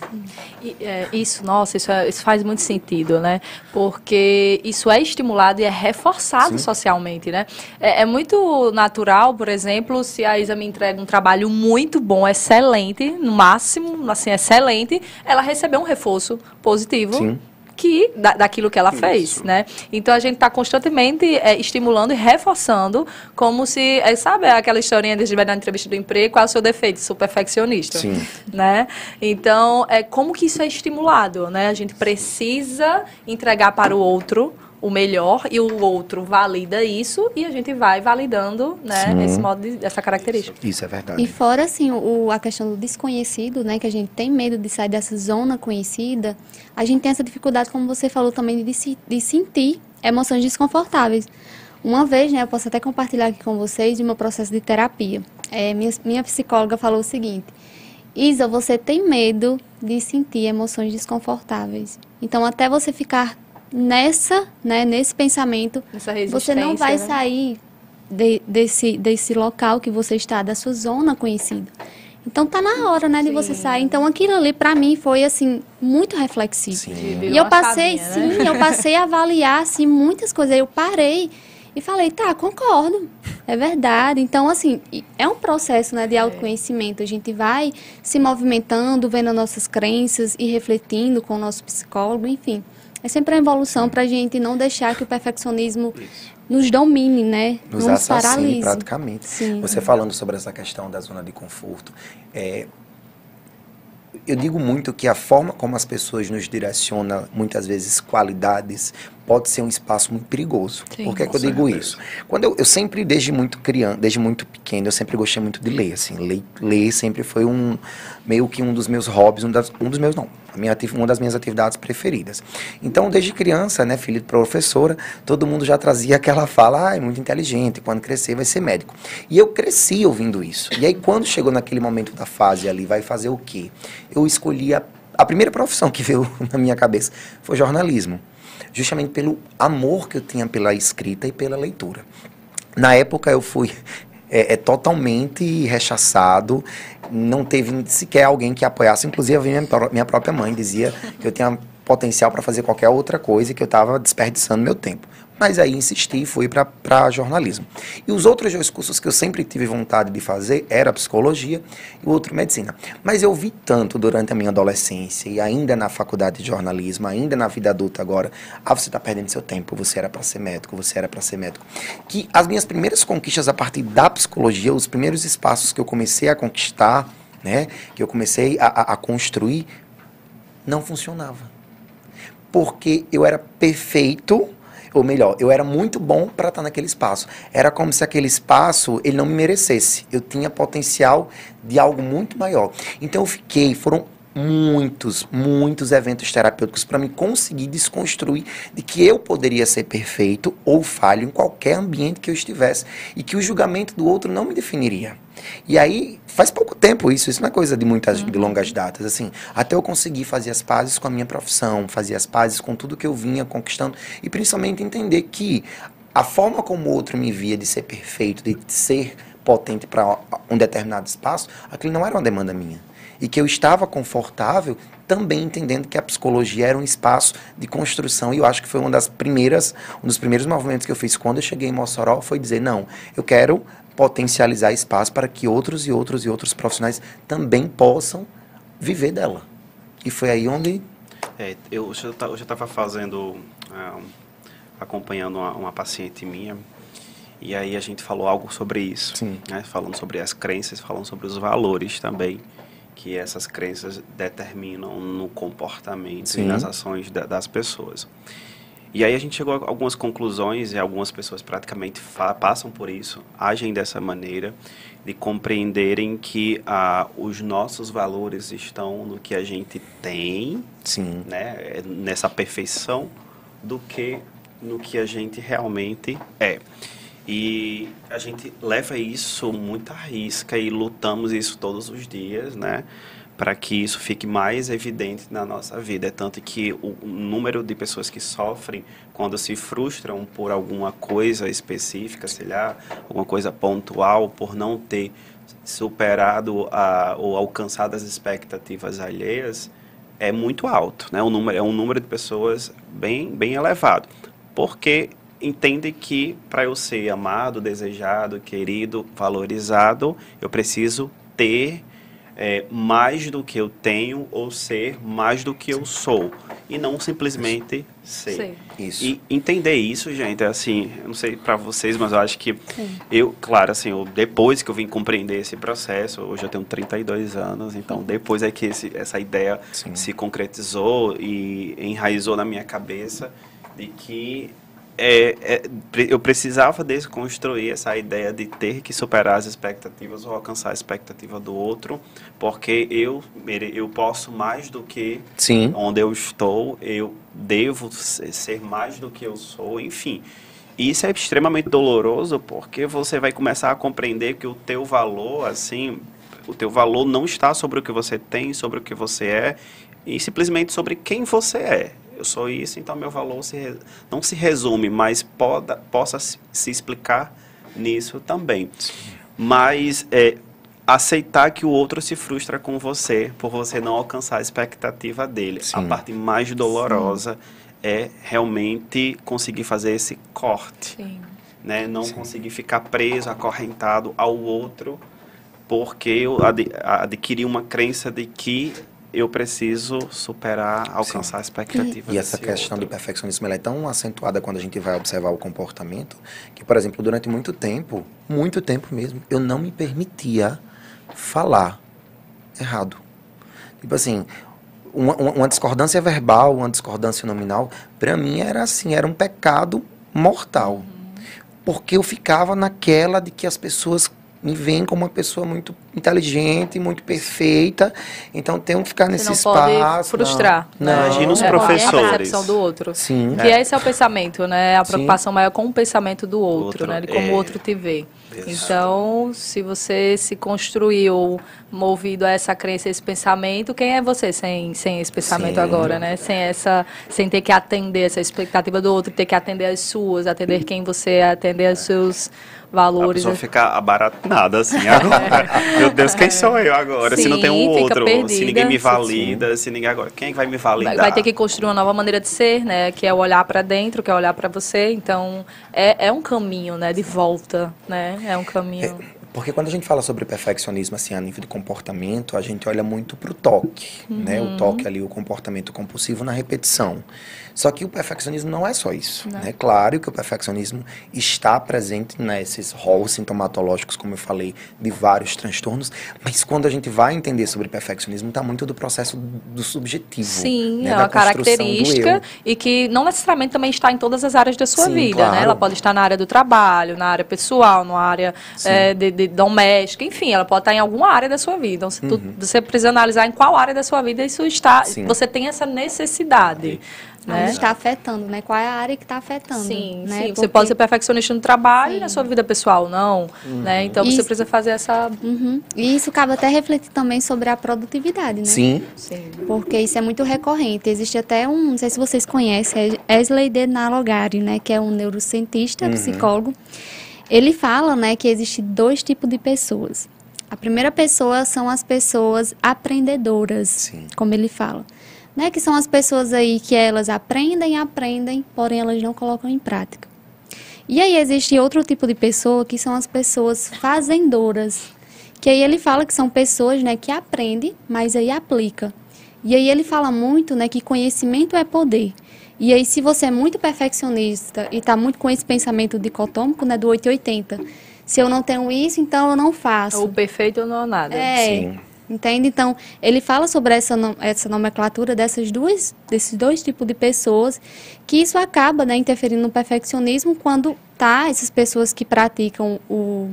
[SPEAKER 4] E, é, isso, nossa, isso, é- isso faz muito sentido, né? Porque isso é estimulado e é reforçado
[SPEAKER 1] Sim.
[SPEAKER 4] socialmente, né? É, é muito natural, por exemplo, se a Isa me entrega um trabalho muito bom, excelente, no máximo, assim, excelente, ela receber um reforço positivo.
[SPEAKER 1] Sim.
[SPEAKER 4] Que, da, daquilo que ela fez,
[SPEAKER 2] Isso.
[SPEAKER 4] né? Então a gente está constantemente é, estimulando e reforçando, como se, é, sabe aquela historinha de na entrevista do emprego, qual é o seu defeito? Sou perfeccionista
[SPEAKER 1] Sim.
[SPEAKER 4] né? Então, é como que isso é estimulado, né? A gente precisa entregar para o outro o melhor e o outro valida isso e a gente vai validando, né,
[SPEAKER 1] Sim.
[SPEAKER 4] esse modo de, essa característica.
[SPEAKER 1] Isso é verdade.
[SPEAKER 3] E fora, assim, o, a questão do desconhecido, né? Que a gente tem medo de sair dessa zona conhecida. A gente tem essa dificuldade, como você falou também, de, se- de sentir emoções desconfortáveis. Uma vez, né? Eu posso até compartilhar aqui com vocês de meu processo de terapia. É, minha, minha psicóloga falou o seguinte. Isa, você tem medo de sentir emoções desconfortáveis. Então, até você ficar nessa, né, nesse pensamento, você não vai
[SPEAKER 4] né?
[SPEAKER 3] sair de- desse, desse local que você está, da sua zona conhecida. Então tá na hora, né, de você
[SPEAKER 4] Sim.
[SPEAKER 3] sair. Então aquilo ali pra mim foi assim muito reflexivo.
[SPEAKER 1] Sim.
[SPEAKER 3] E eu passei,
[SPEAKER 4] chavinha, né?
[SPEAKER 3] sim, eu passei a avaliar assim muitas coisas. Eu parei e falei, tá, concordo. É verdade. Então assim, é um processo, né, de autoconhecimento. A gente vai se movimentando, vendo as nossas crenças e refletindo com o nosso psicólogo, enfim. É sempre a evolução pra gente não deixar que o perfeccionismo nos domine, né?
[SPEAKER 1] Nos
[SPEAKER 3] não
[SPEAKER 1] assassine praticamente.
[SPEAKER 3] Sim.
[SPEAKER 1] Você falando sobre essa questão da zona de conforto, é, eu digo muito que a forma como as pessoas nos direcionam, muitas vezes, qualidades pode ser um espaço muito perigoso.
[SPEAKER 4] Sim,
[SPEAKER 1] Por que, que eu digo
[SPEAKER 2] certeza.
[SPEAKER 1] isso? Quando eu, eu sempre, desde muito criança, desde muito pequeno, eu sempre gostei muito de ler, assim, ler, ler sempre foi um, meio que um dos meus hobbies, um, das, um dos meus não, a minha, uma das minhas atividades preferidas. Então, desde criança, né, filho de professora, todo mundo já trazia aquela fala, ah, é muito inteligente, quando crescer vai ser médico. E eu cresci ouvindo isso. E aí, quando chegou naquele momento da fase ali, vai fazer o quê? Eu escolhi a, a primeira profissão que veio na minha cabeça foi jornalismo justamente pelo amor que eu tinha pela escrita e pela leitura. Na época eu fui é, é, totalmente rechaçado, não teve sequer alguém que apoiasse, inclusive minha, minha própria mãe dizia que eu tinha potencial para fazer qualquer outra coisa e que eu estava desperdiçando meu tempo. Mas aí insisti e fui para jornalismo. E os outros dois cursos que eu sempre tive vontade de fazer era psicologia e o outro medicina. Mas eu vi tanto durante a minha adolescência e ainda na faculdade de jornalismo, ainda na vida adulta agora, ah, você está perdendo seu tempo, você era para ser médico, você era para ser médico, que as minhas primeiras conquistas a partir da psicologia, os primeiros espaços que eu comecei a conquistar, né, que eu comecei a, a- a construir, não funcionava porque eu era perfeito, ou melhor, eu era muito bom para estar naquele espaço. Era como se aquele espaço ele não me merecesse. Eu tinha potencial de algo muito maior. Então eu fiquei, foram muitos, muitos eventos terapêuticos para me conseguir desconstruir de que eu poderia ser perfeito ou falho em qualquer ambiente que eu estivesse e que o julgamento do outro não me definiria. E aí, faz pouco tempo isso, isso não é coisa de muitas de longas datas, assim, até eu conseguir fazer as pazes com a minha profissão, fazer as pazes com tudo que eu vinha conquistando e principalmente entender que a forma como o outro me via de ser perfeito, de ser potente para um determinado espaço, aquilo não era uma demanda minha. E que eu estava confortável também entendendo que a psicologia era um espaço de construção. E eu acho que foi uma das primeiras, um dos primeiros movimentos que eu fiz quando eu cheguei em Mossoró foi dizer, não, eu quero potencializar espaço para que outros e outros e outros profissionais também possam viver dela. E foi aí onde
[SPEAKER 2] É, eu hoje eu estava fazendo, um- acompanhando uma, uma paciente minha, e aí a gente falou algo sobre isso.
[SPEAKER 1] Sim.
[SPEAKER 2] Né? Falando sobre as crenças, falando sobre os valores também, que essas crenças determinam no comportamento
[SPEAKER 1] Sim.
[SPEAKER 2] e nas ações da- das pessoas. E aí a gente chegou a algumas conclusões e algumas pessoas praticamente passam por isso, agem dessa maneira, de compreenderem que ah, os nossos valores estão no que a gente tem,
[SPEAKER 1] sim,
[SPEAKER 2] né, é nessa perfeição, do que no que a gente realmente é. E a gente leva isso muito à risca e lutamos isso todos os dias, né? Para que isso fique mais evidente na nossa vida. É tanto que o número de pessoas que sofrem quando se frustram por alguma coisa específica, sei lá, alguma coisa pontual, por não ter superado a, ou alcançado as expectativas alheias, é muito alto, né? O número, é um número de pessoas bem, bem elevado. Porque entende que para eu ser amado, desejado, querido, valorizado, eu preciso ter é, mais do que eu tenho ou ser mais do que eu sou. E não simplesmente ser.
[SPEAKER 4] Sei.
[SPEAKER 1] isso.
[SPEAKER 2] E entender isso, gente, é assim, eu não sei pra vocês, mas eu acho que eu, claro, assim, eu, depois que eu vim compreender esse processo, hoje eu tenho 32 anos, então depois é que esse, essa ideia
[SPEAKER 1] Sim.
[SPEAKER 2] se concretizou e enraizou na minha cabeça de que é, é, eu precisava desconstruir essa ideia de ter que superar as expectativas ou alcançar a expectativa do outro, porque eu, eu posso mais do que
[SPEAKER 1] Sim,
[SPEAKER 2] onde eu estou, eu devo se- ser mais do que eu sou, enfim. Isso é extremamente doloroso porque você vai começar a compreender que o teu valor, assim, o teu valor não está sobre o que você tem, sobre o que você é, e simplesmente sobre quem você é. Eu sou isso, então meu valor se não se resume, mas poda, possa se explicar nisso também. Mas é, aceitar que o outro se frustra com você por você não alcançar a expectativa dele. A
[SPEAKER 1] Sim.
[SPEAKER 2] parte mais dolorosa é realmente conseguir fazer esse corte,
[SPEAKER 4] Sim.
[SPEAKER 2] né? Não conseguir ficar preso, acorrentado ao outro, porque eu ad adquiri uma crença de que eu preciso superar, alcançar a expectativa
[SPEAKER 1] E essa questão do
[SPEAKER 2] outro.
[SPEAKER 1] perfeccionismo ela é tão acentuada quando a gente vai observar o comportamento que, por exemplo, durante muito tempo, muito tempo mesmo, eu não me permitia falar errado. Tipo assim, uma, uma discordância verbal, uma discordância nominal, para mim era assim, era um pecado mortal. Uhum. Porque eu ficava naquela de que as pessoas me veem como uma pessoa muito inteligente, muito perfeita, então tenho que ficar Você nesse não espaço.
[SPEAKER 4] Pode frustrar.
[SPEAKER 2] Não, não. Imagina os é, professores. É a
[SPEAKER 4] percepção do outro. Sim. Que é. esse é o pensamento, né? A preocupação Sim. maior com o pensamento do outro, outro né? De como é. o outro te vê. Então, se você se construiu movido a essa crença, esse pensamento, quem é você sem, sem esse pensamento Sim. agora, né? Sem essa, sem ter que atender essa expectativa do outro, ter que atender as suas, atender quem você é, atender os seus valores. A
[SPEAKER 2] pessoa fica abaratada, assim, agora. Meu Deus, quem sou eu agora? Sim, se não tem um outro, perdida, se ninguém me valida, se ninguém agora, quem vai me validar?
[SPEAKER 4] Vai, vai ter que construir uma nova maneira de ser, né? Que é olhar para dentro, que é olhar para você. Então, é, é um caminho, né? De volta, né? É um caminho.
[SPEAKER 1] É porque quando a gente fala sobre perfeccionismo assim a nível de comportamento, a gente olha muito para o toque, uhum. né? O uhum. toque ali, o comportamento compulsivo na repetição. Só que o perfeccionismo não é só isso. Não. Né? Claro que o perfeccionismo está presente nesses rolos sintomatológicos, como eu falei, de vários transtornos, mas quando a gente vai entender sobre perfeccionismo, está muito do processo do subjetivo.
[SPEAKER 4] Sim, né? é uma característica e que não necessariamente também está em todas as áreas da sua Sim, vida. Né? Claro. Né? Ela pode estar na área do trabalho, na área pessoal, na área é, de, de, doméstica, enfim, ela pode estar em alguma área da sua vida. Então, se tu, uhum. você precisa analisar em qual área da sua vida isso está, Sim. você tem essa necessidade.
[SPEAKER 3] Né? está afetando, né? Qual é a área que está afetando?
[SPEAKER 4] Sim,
[SPEAKER 3] né?
[SPEAKER 4] sim. Porque... Você pode ser perfeccionista no trabalho sim. e na sua vida pessoal, não. Uhum. Né? Então isso... você precisa fazer essa.
[SPEAKER 3] Uhum. E isso cabe até refletir também sobre a produtividade, né?
[SPEAKER 1] Sim.
[SPEAKER 3] sim. Porque isso é muito recorrente. Existe até um, não sei se vocês conhecem, é Esley de Nalogari, né? Que é um neurocientista, uhum. psicólogo. Ele fala, né, que existe dois tipos de pessoas. A primeira pessoa são as pessoas aprendedoras, Sim. como ele fala né? Que são as pessoas aí que elas aprendem, aprendem, porém elas não colocam em prática. E aí existe outro tipo de pessoa que são as pessoas fazendoras, que aí ele fala que são pessoas, né, que aprendem, mas aí aplica. E aí ele fala muito, né, que conhecimento é poder. E aí se você é muito perfeccionista e está muito com esse pensamento dicotômico, né, do 880, se eu não tenho isso, então eu não faço.
[SPEAKER 4] O perfeito não é nada.
[SPEAKER 3] É. Sim. Entende? Então, ele fala sobre essa, essa nomenclatura dessas duas, desses dois tipos de pessoas, que isso acaba né, interferindo no perfeccionismo quando tá essas pessoas que praticam o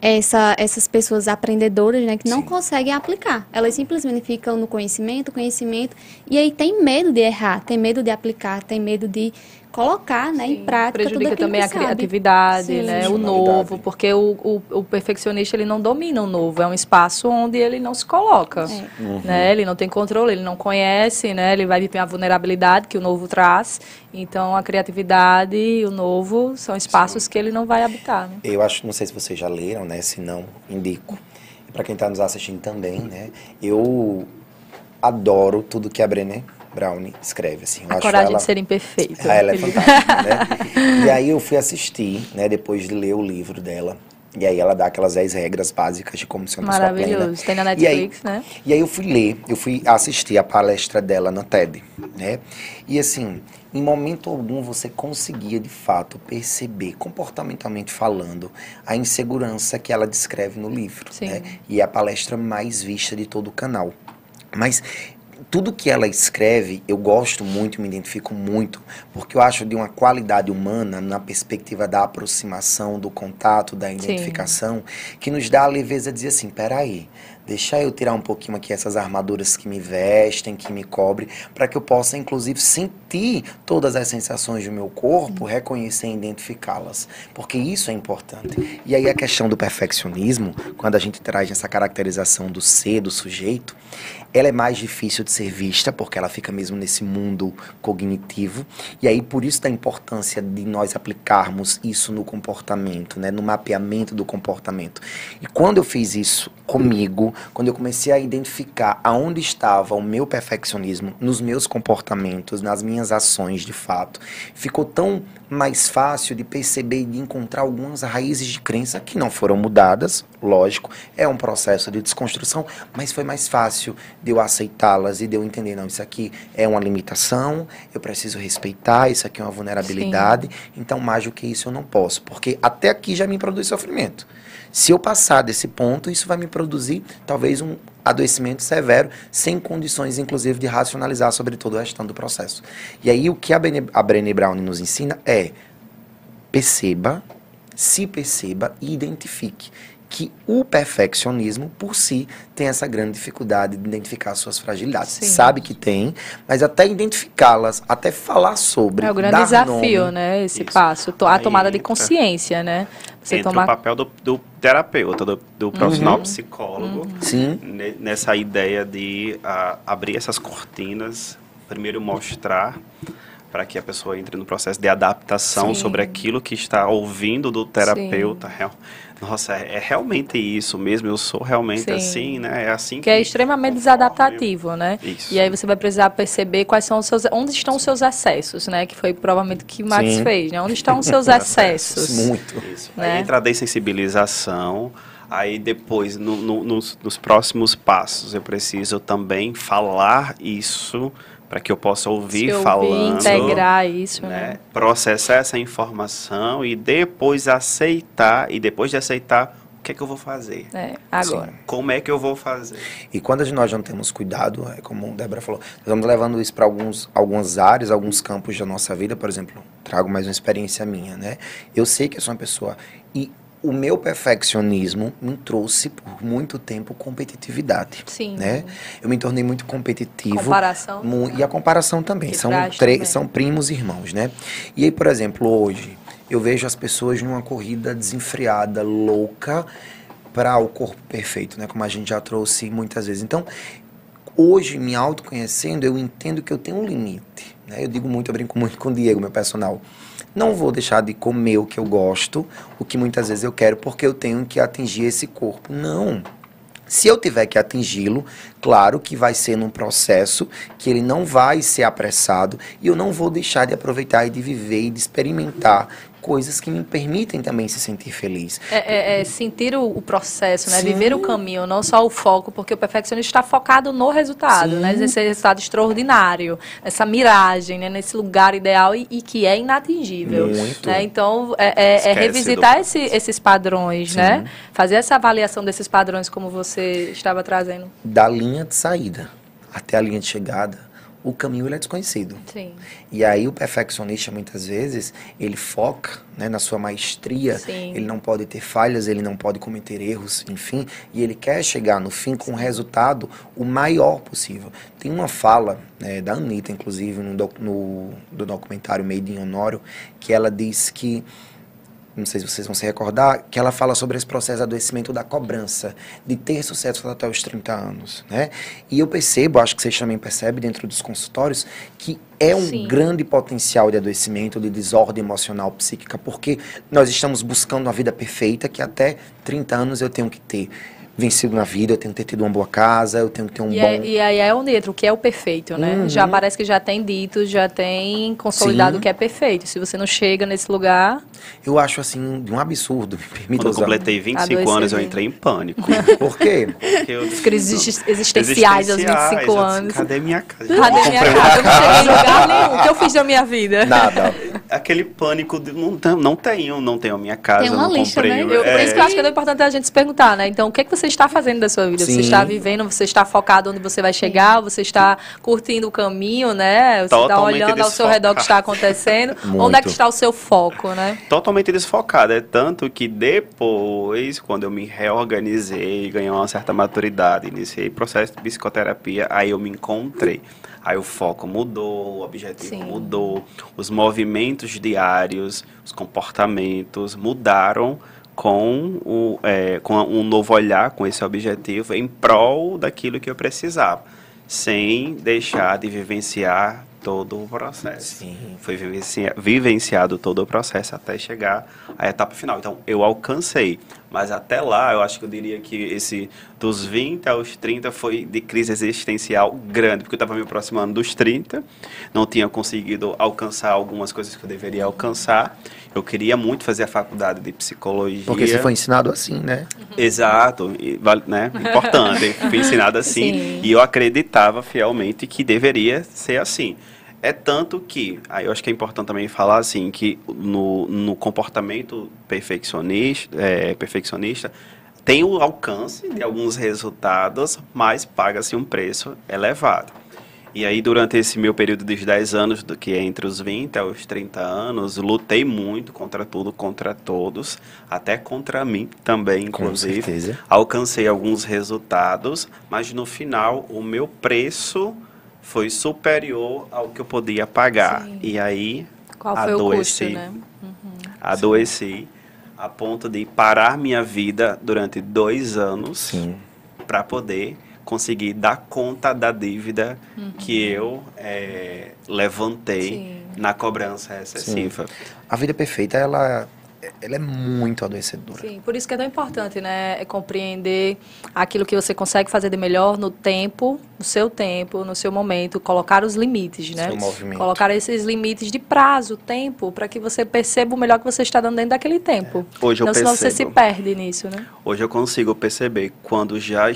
[SPEAKER 3] essa, essas pessoas aprendedoras, né, que não Sim. conseguem aplicar. Elas simplesmente ficam no conhecimento, conhecimento, e aí tem medo de errar, tem medo de aplicar, tem medo de colocar né, em prática
[SPEAKER 4] prejudica também a criatividade Sim. né o novo porque o, o, o, perfeccionista ele não domina o novo é um espaço onde ele não se coloca é. uhum. né ele não tem controle ele não conhece né ele vai viver a vulnerabilidade que o novo traz então a criatividade e o novo são espaços Sim. que ele não vai habitar né?
[SPEAKER 1] eu acho não sei se vocês já leram né se não indico para quem está nos assistindo também né eu adoro tudo que a Brené Brownie escreve, assim.
[SPEAKER 4] a coragem ela, de ser imperfeito.
[SPEAKER 1] Ah, ela é fantástica, né? E aí eu fui assistir, né, depois de ler o livro dela. E aí ela dá aquelas 10 regras básicas de como ser uma pessoa plena.
[SPEAKER 4] Maravilhoso, tem na Netflix,
[SPEAKER 1] e
[SPEAKER 4] aí, né?
[SPEAKER 1] E aí eu fui ler, eu fui assistir a palestra dela na TED, né? E assim, em momento algum você conseguia de fato perceber, comportamentalmente falando, a insegurança que ela descreve no livro, Sim. né? E é a palestra mais vista de todo o canal. Mas tudo que ela escreve, eu gosto muito, me identifico muito, porque eu acho de uma qualidade humana na perspectiva da aproximação, do contato, da identificação, Sim. que nos dá a leveza de dizer assim, peraí, deixa eu tirar um pouquinho aqui essas armaduras que me vestem, que me cobrem, para que eu possa, inclusive, sentir todas as sensações do meu corpo, reconhecer e identificá-las. Porque isso é importante. E aí a questão do perfeccionismo, quando a gente traz essa caracterização do ser, do sujeito, ela é mais difícil de ser vista, porque ela fica mesmo nesse mundo cognitivo. E aí, por isso da importância de nós aplicarmos isso no comportamento, né? no mapeamento do comportamento. E quando eu fiz isso comigo, quando eu comecei a identificar aonde estava o meu perfeccionismo, nos meus comportamentos, nas minhas ações de fato, ficou tão mais fácil de perceber e de encontrar algumas raízes de crença que não foram mudadas, lógico, é um processo de desconstrução, mas foi mais fácil de eu aceitá-las e de eu entender, não, isso aqui é uma limitação, eu preciso respeitar, isso aqui é uma vulnerabilidade, Sim. então mais do que isso eu não posso, porque até aqui já me produz sofrimento. Se eu passar desse ponto, isso vai me produzir talvez um adoecimento severo, sem condições, inclusive, de racionalizar sobre todo o restante do processo. E aí, o que a Brené Brown nos ensina é perceba, se perceba e identifique que o perfeccionismo, por si, tem essa grande dificuldade de identificar suas fragilidades. Sim. Sabe que tem, mas até identificá-las, até falar sobre.
[SPEAKER 4] É o grande desafio, nome, né? Esse isso. passo, a tomada de consciência, né?
[SPEAKER 2] Você entra tomar... o papel do, do terapeuta, do, do uhum. profissional uhum. psicólogo,
[SPEAKER 1] uhum. Sim.
[SPEAKER 2] nessa ideia de uh, abrir essas cortinas, primeiro mostrar para que a pessoa entre no processo de adaptação Sim. sobre aquilo que está ouvindo do terapeuta. Sim. Nossa, é, é, realmente isso mesmo, eu sou realmente Sim. assim, né? É assim
[SPEAKER 4] que, que é extremamente desadaptativo, né? Isso. E aí você vai precisar perceber quais são os seus, onde estão os seus excessos, né? Que foi provavelmente o que o Max Sim. fez, né? Onde estão os seus excessos?
[SPEAKER 1] Muito.
[SPEAKER 2] Isso. Né? Aí entra a dessensibilização, aí depois, no, no, nos, nos próximos passos, eu preciso também falar isso para que eu possa ouvir Se falando,
[SPEAKER 4] integrar isso, né?
[SPEAKER 2] né? Processar essa informação e depois aceitar e depois de aceitar o que é que eu vou fazer?
[SPEAKER 4] É, agora. Sim.
[SPEAKER 2] Como é que eu vou fazer?
[SPEAKER 1] E quando nós não temos cuidado, é como a Débora falou, nós vamos levando isso para alguns algumas áreas, alguns campos da nossa vida, por exemplo, trago mais uma experiência minha, né? Eu sei que eu sou uma pessoa e o meu perfeccionismo me trouxe por muito tempo competitividade.
[SPEAKER 4] Sim.
[SPEAKER 1] Né? Eu me tornei muito competitivo.
[SPEAKER 4] Comparação.
[SPEAKER 1] Mu e a comparação também. são, também. são primos irmãos, né? E aí, por exemplo, hoje, eu vejo as pessoas numa corrida desenfreada, louca, para o corpo perfeito, né? Como a gente já trouxe muitas vezes. Então, hoje, me autoconhecendo, eu entendo que eu tenho um limite. Né? Eu digo muito, eu brinco muito com o Diego, meu personal não vou deixar de comer o que eu gosto, o que muitas vezes eu quero, porque eu tenho que atingir esse corpo. Não. Se eu tiver que atingi-lo, claro que vai ser num processo que ele não vai ser apressado e eu não vou deixar de aproveitar e de viver e de experimentar coisas que me permitem também se sentir feliz.
[SPEAKER 4] É, é, é sentir o, o, processo, né? Viver o caminho, não só o foco, porque o perfeccionista está focado no resultado, né? Sim. né? Nesse resultado extraordinário, nessa miragem, né? Nesse lugar ideal e, e que é inatingível. Muito. Né? Então, é, é, é revisitar esse, esses padrões, né? Sim. né? Fazer essa avaliação desses padrões como você estava trazendo.
[SPEAKER 1] Da linha de saída até a linha de chegada o caminho ele é desconhecido.
[SPEAKER 4] Sim.
[SPEAKER 1] E aí o perfeccionista muitas vezes ele foca né, na sua maestria, Sim. ele não pode ter falhas, ele não pode cometer erros, enfim, e ele quer chegar no fim com o resultado o maior possível. Tem uma fala né, da Anitta, inclusive, no, no, do documentário Made in Honório, que ela diz que não sei se vocês vão se recordar, que ela fala sobre esse processo de adoecimento da cobrança, de ter sucesso até os 30 anos, né? E eu percebo, acho que vocês também percebem dentro dos consultórios, que é um Sim. grande potencial de adoecimento, de desordem emocional psíquica, porque nós estamos buscando uma vida perfeita que até 30 anos eu tenho que ter vencido na vida, eu tenho que ter tido uma boa casa, eu tenho que ter um
[SPEAKER 4] e
[SPEAKER 1] bom...
[SPEAKER 4] É, e aí é o neutro, o que é o perfeito, né? Uhum. Já parece que já tem dito, já tem consolidado o que é perfeito. Se você não chega nesse lugar...
[SPEAKER 1] Eu acho, assim, um absurdo, me permita
[SPEAKER 2] Quando eu completei 25 anos, eu entrei em pânico.
[SPEAKER 1] Por quê?
[SPEAKER 4] Porque eu... crises existenciais aos 25 anos.
[SPEAKER 2] Cadê minha casa?
[SPEAKER 4] Cadê minha casa? Eu não cheguei em lugar nenhum. O que eu fiz da minha vida?
[SPEAKER 1] Nada.
[SPEAKER 2] Aquele pânico, de, não, não tenho, não tenho a minha casa,
[SPEAKER 3] tem uma
[SPEAKER 2] não
[SPEAKER 3] lista,
[SPEAKER 2] comprei.
[SPEAKER 3] Né?
[SPEAKER 4] Eu, é... Por isso que eu acho que é importante a gente se perguntar, né? Então, o que, é que você está fazendo da sua vida. Sim. Você está vivendo, você está focado onde você vai chegar, você está curtindo o caminho, né? Você está olhando ao seu redor o que está acontecendo. onde é que está o seu foco, né?
[SPEAKER 2] Totalmente desfocado. É tanto que depois, quando eu me reorganizei, ganhei uma certa maturidade, iniciei processo de psicoterapia, aí eu me encontrei. Aí o foco mudou, o objetivo Sim. mudou, os movimentos diários, os comportamentos mudaram com, o, é, com um novo olhar, com esse objetivo, em prol daquilo que eu precisava, sem deixar de vivenciar todo o processo.
[SPEAKER 1] Sim.
[SPEAKER 2] Foi vivenciado todo o processo até chegar à etapa final. Então, eu alcancei, Mas até lá, eu acho que eu diria que esse dos 20 aos 30 foi de crise existencial grande, porque eu estava me aproximando dos 30, não tinha conseguido alcançar algumas coisas que eu deveria alcançar. Eu queria muito fazer a faculdade de psicologia.
[SPEAKER 1] Porque você foi ensinado assim, né?
[SPEAKER 2] Exato, e, né? Importante, fui ensinado assim. Sim. E eu acreditava fielmente que deveria ser assim. É tanto que, aí eu acho que é importante também falar assim, que no, no comportamento perfeccionista, é, perfeccionista, tem o alcance de alguns resultados, mas paga-se um preço elevado. E aí, durante esse meu período dos 10 anos, do que é entre os 20 aos 30 anos, lutei muito contra tudo, contra todos, até contra mim também, inclusive. Com certeza. Alcancei alguns resultados, mas no final, o meu preço foi superior ao que eu podia pagar. Sim. E aí
[SPEAKER 4] Qual foi adoeci. O custo, né? Uhum.
[SPEAKER 2] Adoeci a ponto de parar minha vida durante dois anos para poder conseguir dar conta da dívida uhum. que eu é, levantei Sim. na cobrança excessiva. Sim.
[SPEAKER 1] A vida perfeita, ela ela é muito adoecedora.
[SPEAKER 4] Sim, por isso que é tão importante, né? É compreender aquilo que você consegue fazer de melhor no tempo, no seu tempo, no seu momento, colocar os limites, né?
[SPEAKER 1] Seu movimento.
[SPEAKER 4] Colocar esses limites de prazo, tempo, para que você perceba o melhor que você está dando dentro daquele tempo.
[SPEAKER 2] É. Hoje eu
[SPEAKER 4] Não,
[SPEAKER 2] percebo.
[SPEAKER 4] senão você se perde nisso, né?
[SPEAKER 2] Hoje eu consigo perceber quando já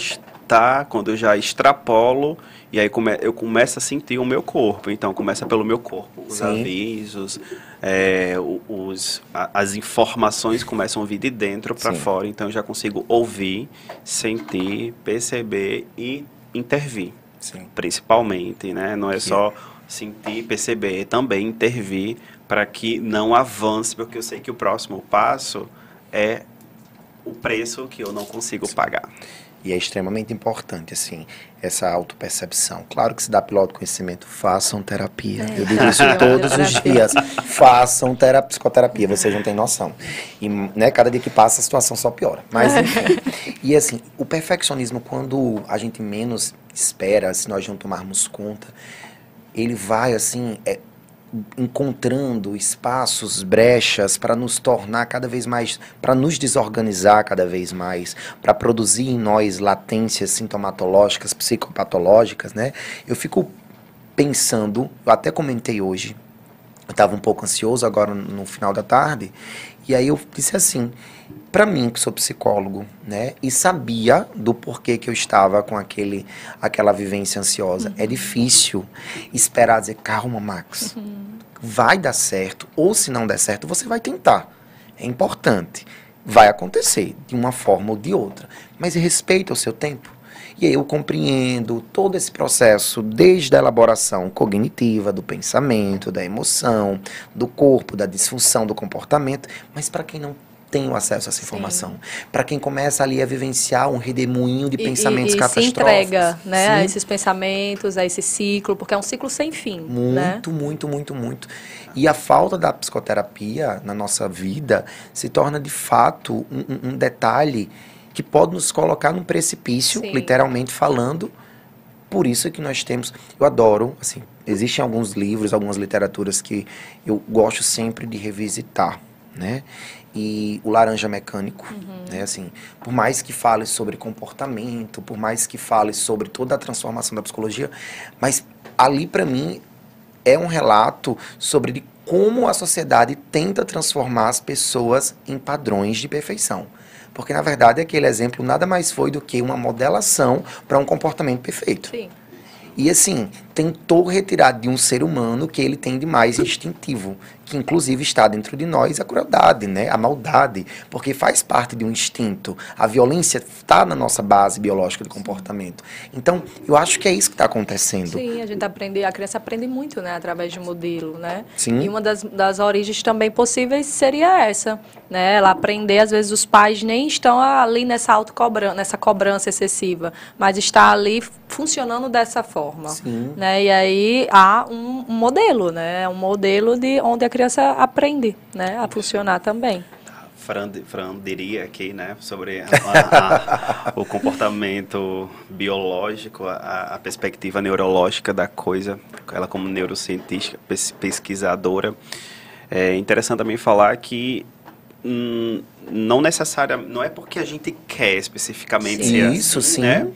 [SPEAKER 2] está, quando eu já extrapolo e aí come, eu começo a sentir o meu corpo. Então começa pelo meu corpo, os Sim. avisos, é, os, as informações começam a vir de dentro para fora, então eu já consigo ouvir, sentir, perceber e intervir. Sim. Principalmente, né? Não é só sentir, perceber, também intervir para que não avance, porque eu sei que o próximo passo é o preço que eu não consigo Sim. pagar.
[SPEAKER 1] E é extremamente importante, assim, essa autopercepção. Claro que se dá pelo autoconhecimento, façam terapia. É. Eu digo isso todos os dias. Façam terapia, psicoterapia, vocês não têm noção. E, né, cada dia que passa, a situação só piora. Mas, enfim. e, assim, o perfeccionismo, quando a gente menos espera, se nós não tomarmos conta, ele vai, assim, é, encontrando espaços, brechas para nos tornar cada vez mais, para nos desorganizar cada vez mais, para produzir em nós latências sintomatológicas, psicopatológicas, né? Eu fico pensando, eu até comentei hoje, eu estava um pouco ansioso agora no final da tarde, e aí eu disse assim, para mim que sou psicólogo, né, e sabia do porquê que eu estava com aquele aquela vivência ansiosa, uhum. é difícil esperar dizer calma, Max. Uhum. Vai dar certo, ou se não der certo, você vai tentar. É importante. Vai acontecer de uma forma ou de outra, mas respeita o seu tempo. E aí eu compreendo todo esse processo, desde a elaboração cognitiva, do pensamento, da emoção, do corpo, da disfunção do comportamento, mas para quem não tenham acesso a essa informação. Para quem começa ali a vivenciar um redemoinho de pensamentos e, e catastróficos.
[SPEAKER 4] se entrega né, a esses pensamentos, a esse ciclo, porque é um ciclo sem fim.
[SPEAKER 1] Muito,
[SPEAKER 4] né?
[SPEAKER 1] muito, muito, muito. E a falta da psicoterapia na nossa vida se torna, de fato, um, um detalhe que pode nos colocar num precipício, Sim. literalmente falando. Por isso que nós temos, eu adoro, assim, existem alguns livros, algumas literaturas que eu gosto sempre de revisitar, né? e o Laranja Mecânico, uhum. né? Assim, por mais que fale sobre comportamento, por mais que fale sobre toda a transformação da psicologia, mas ali para mim é um relato sobre como a sociedade tenta transformar as pessoas em padrões de perfeição. Porque na verdade aquele exemplo nada mais foi do que uma modelação para um comportamento perfeito.
[SPEAKER 4] Sim.
[SPEAKER 1] E assim, tentou retirar de um ser humano que ele tem de mais instintivo, que inclusive está dentro de nós a crueldade, né? a maldade, porque faz parte de um instinto. A violência está na nossa base biológica do comportamento. Então, eu acho que é isso que está acontecendo.
[SPEAKER 4] Sim, a gente aprende, a criança aprende muito, né, através de um modelo, né?
[SPEAKER 1] Sim.
[SPEAKER 4] E uma das, das origens também possíveis seria essa, né? Ela aprender, às vezes os pais nem estão ali nessa autocobrança, nessa cobrança excessiva, mas está ali funcionando dessa forma,
[SPEAKER 1] Sim.
[SPEAKER 4] né? E aí há um, modelo, né? Um modelo de onde a criança aprende né, a funcionar também.
[SPEAKER 2] Fran, Fran diria aqui, né, sobre a, a, o comportamento biológico, a, perspectiva neurológica da coisa, ela como neurocientista, pesquisadora. É interessante também falar que hum, não necessariamente, não é porque a gente quer especificamente
[SPEAKER 1] Sim.
[SPEAKER 2] ser assim,
[SPEAKER 1] Isso, sim.
[SPEAKER 2] né?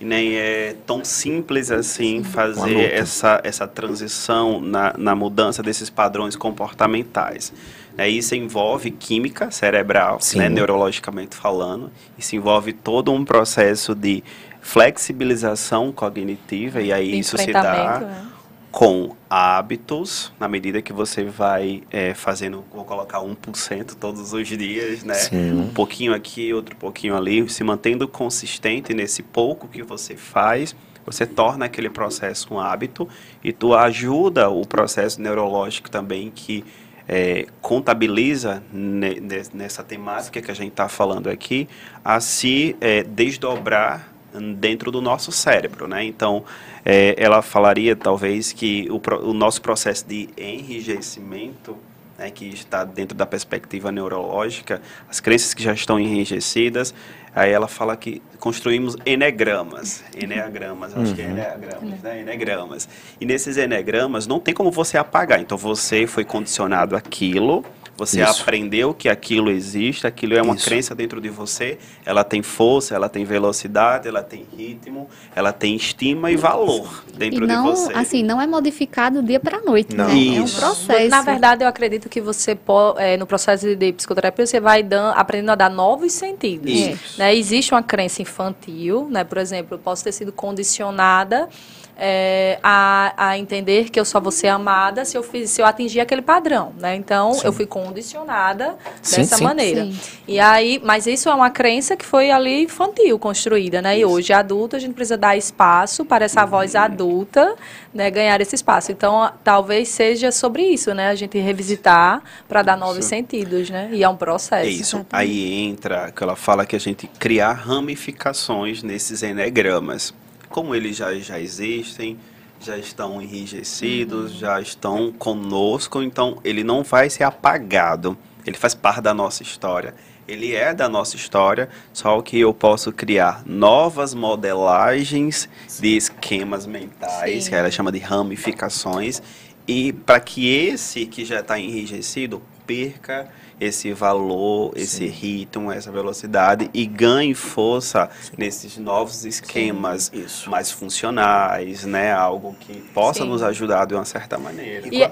[SPEAKER 2] E nem é tão simples assim fazer essa, essa transição na, na mudança desses padrões comportamentais. Né? Isso envolve química cerebral,
[SPEAKER 1] Sim.
[SPEAKER 2] né? neurologicamente falando. Isso envolve todo um processo de flexibilização cognitiva e aí isso se dá
[SPEAKER 4] né?
[SPEAKER 2] Com hábitos, na medida que você vai é, fazendo, vou colocar 1% todos os dias, né?
[SPEAKER 1] Sim.
[SPEAKER 2] Um pouquinho aqui, outro pouquinho ali, se mantendo consistente nesse pouco que você faz, você torna aquele processo um hábito e tu ajuda o processo neurológico também que é, contabiliza ne- ne- nessa temática que a gente está falando aqui a se é, desdobrar dentro do nosso cérebro, né? Então, é, ela falaria talvez que o, o nosso processo de enrijecimento, né, que está dentro da perspectiva neurológica, as crenças que já estão enrijecidas, aí ela fala que construímos enegramas, eneagramas, acho que é eneagramas, né? Enegramas. E nesses enegramas não tem como você apagar. Então, você foi condicionado àquilo, você
[SPEAKER 1] Isso.
[SPEAKER 2] aprendeu que aquilo existe, aquilo é uma
[SPEAKER 1] Isso.
[SPEAKER 2] crença dentro de você, ela tem força, ela tem velocidade, ela tem ritmo, ela tem estima e valor
[SPEAKER 3] E
[SPEAKER 2] dentro
[SPEAKER 3] não,
[SPEAKER 2] de você.
[SPEAKER 3] assim, não é modificado do dia para noite,
[SPEAKER 1] Não.
[SPEAKER 3] né? É um processo.
[SPEAKER 4] Na verdade, eu acredito que você, é, no processo de psicoterapia, você vai dan- aprendendo a dar novos sentidos.
[SPEAKER 2] Isso.
[SPEAKER 4] Né? Existe uma crença infantil, né? por exemplo, eu posso ter sido condicionada é, a, a entender que eu só vou ser amada se eu, fiz, se eu atingir aquele padrão. Né? Então, eu fui condicionada
[SPEAKER 1] Sim,
[SPEAKER 4] dessa
[SPEAKER 1] sim.
[SPEAKER 4] maneira.
[SPEAKER 3] Sim.
[SPEAKER 4] E aí, mas isso é uma crença que foi ali infantil construída, né? E hoje, adulto, a gente precisa dar espaço para essa voz adulta, né, ganhar esse espaço. Então, talvez seja sobre isso, né? A gente revisitar para dar novos
[SPEAKER 2] Isso.
[SPEAKER 4] sentidos, né? E é um processo.
[SPEAKER 2] É isso.
[SPEAKER 3] Exatamente.
[SPEAKER 2] Aí entra que ela fala que a gente criar ramificações nesses enegramas. Como eles já, já existem, já estão enrijecidos, já estão conosco, então ele não vai ser apagado. Ele faz parte da nossa história. Ele é da nossa história, só que eu posso criar novas modelagens de esquemas mentais,
[SPEAKER 4] Sim.
[SPEAKER 2] que ela chama de ramificações, e para que esse que já está enrijecido perca esse valor, esse ritmo, essa velocidade e ganhe força nesses novos esquemas
[SPEAKER 1] Isso.
[SPEAKER 2] mais funcionais, né? Algo que possa
[SPEAKER 4] Sim.
[SPEAKER 2] nos ajudar de uma certa maneira.
[SPEAKER 4] E,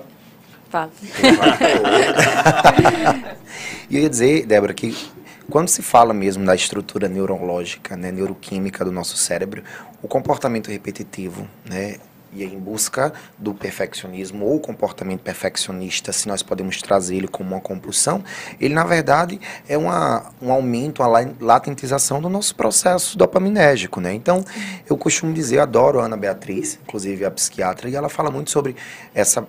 [SPEAKER 4] Fala.
[SPEAKER 1] E eu ia dizer, Débora, que quando se fala mesmo da estrutura neurológica, né, neuroquímica do nosso cérebro, o comportamento repetitivo, né, e em busca do perfeccionismo ou comportamento perfeccionista, se nós podemos trazer ele como uma compulsão, ele na verdade é uma, um aumento, uma la- latentização do nosso processo dopaminérgico, né? Então, eu costumo dizer, eu adoro a Ana Beatriz, inclusive a psiquiatra, e ela fala muito sobre essa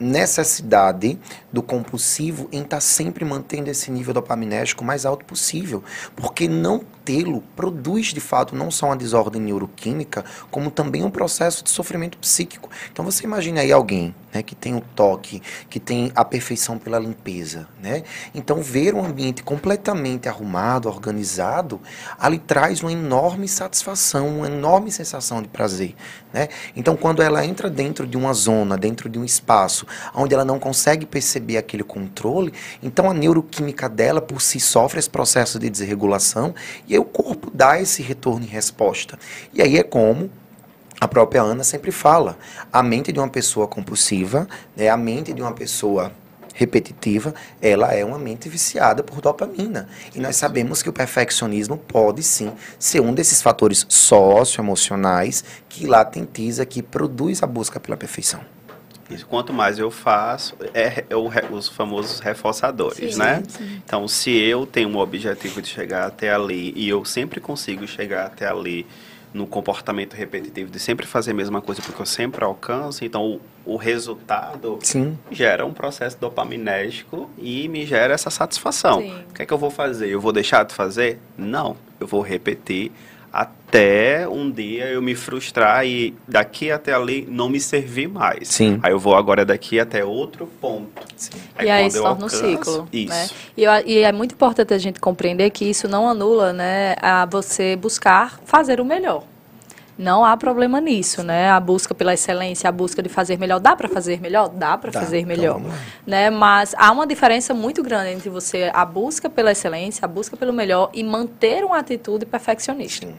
[SPEAKER 1] necessidade do compulsivo em estar sempre mantendo esse nível dopaminérgico mais alto possível, porque não tê-lo produz de fato não só uma desordem neuroquímica, como também um processo de sofrimento psíquico. Então você imagina aí alguém, né, que tem o toque, que tem a perfeição pela limpeza, né? Então ver um ambiente completamente arrumado, organizado, ali traz uma enorme satisfação, uma enorme sensação de prazer, né? Então quando ela entra dentro de uma zona, dentro de um espaço, onde ela não consegue perceber aquele controle, então a neuroquímica dela por si sofre esse processo de desregulação e aí o corpo dá esse retorno em resposta. E aí é como a própria Ana sempre fala, a mente de uma pessoa compulsiva, né, a mente de uma pessoa repetitiva, ela é uma mente viciada por dopamina. E nós sabemos que o perfeccionismo pode sim ser um desses fatores socioemocionais que latentiza, que produz a busca pela perfeição.
[SPEAKER 2] Isso, quanto mais eu faço, é, é o os famosos reforçadores,
[SPEAKER 3] Sim,
[SPEAKER 2] né?
[SPEAKER 3] sim.
[SPEAKER 2] Então, se eu tenho um objetivo de chegar até ali e eu sempre consigo chegar até ali no comportamento repetitivo de sempre fazer a mesma coisa porque eu sempre alcanço, então o, o resultado
[SPEAKER 1] Sim.
[SPEAKER 2] gera um processo dopaminérgico e me gera essa satisfação.
[SPEAKER 4] Sim.
[SPEAKER 2] O que é que eu vou fazer? Eu vou deixar de fazer? Não, eu vou repetir até um dia eu me frustrar e daqui até ali não me servir mais.
[SPEAKER 1] Sim.
[SPEAKER 2] Aí eu vou agora daqui até outro ponto.
[SPEAKER 4] e aí
[SPEAKER 2] quando
[SPEAKER 4] se
[SPEAKER 2] eu
[SPEAKER 4] torna um ciclo.
[SPEAKER 2] Isso.
[SPEAKER 4] Né? E, eu- e é muito importante a gente compreender que isso não anula né, a você buscar fazer o melhor. Não há problema nisso, né? A busca pela excelência, a busca de fazer melhor, dá para fazer melhor, dá para fazer
[SPEAKER 1] então
[SPEAKER 4] melhor, né? Mas há uma diferença muito grande entre você a busca pela excelência, a busca pelo melhor e manter uma atitude perfeccionista.
[SPEAKER 1] Sim.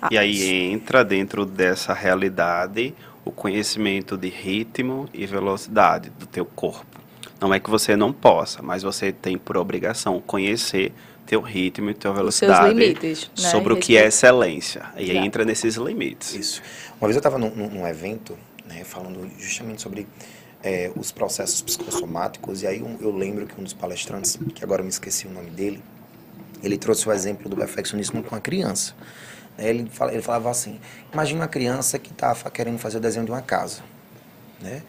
[SPEAKER 4] Ah,
[SPEAKER 2] E aí entra dentro dessa realidade o conhecimento de ritmo e velocidade do teu corpo. Não é que você não possa, mas você tem por obrigação conhecer teu ritmo e tua velocidade
[SPEAKER 4] limites, né?
[SPEAKER 2] sobre o que é excelência. E aí entra nesses limites.
[SPEAKER 1] Isso. Uma vez eu estava num, num- evento, né, falando justamente sobre é, os processos psicossomáticos, e aí um- eu lembro que um dos palestrantes, que agora eu me esqueci o nome dele, ele trouxe o exemplo do perfeccionismo com a criança. Ele, fala- ele falava assim, imagina uma criança que está querendo fazer o desenho de uma casa. Né?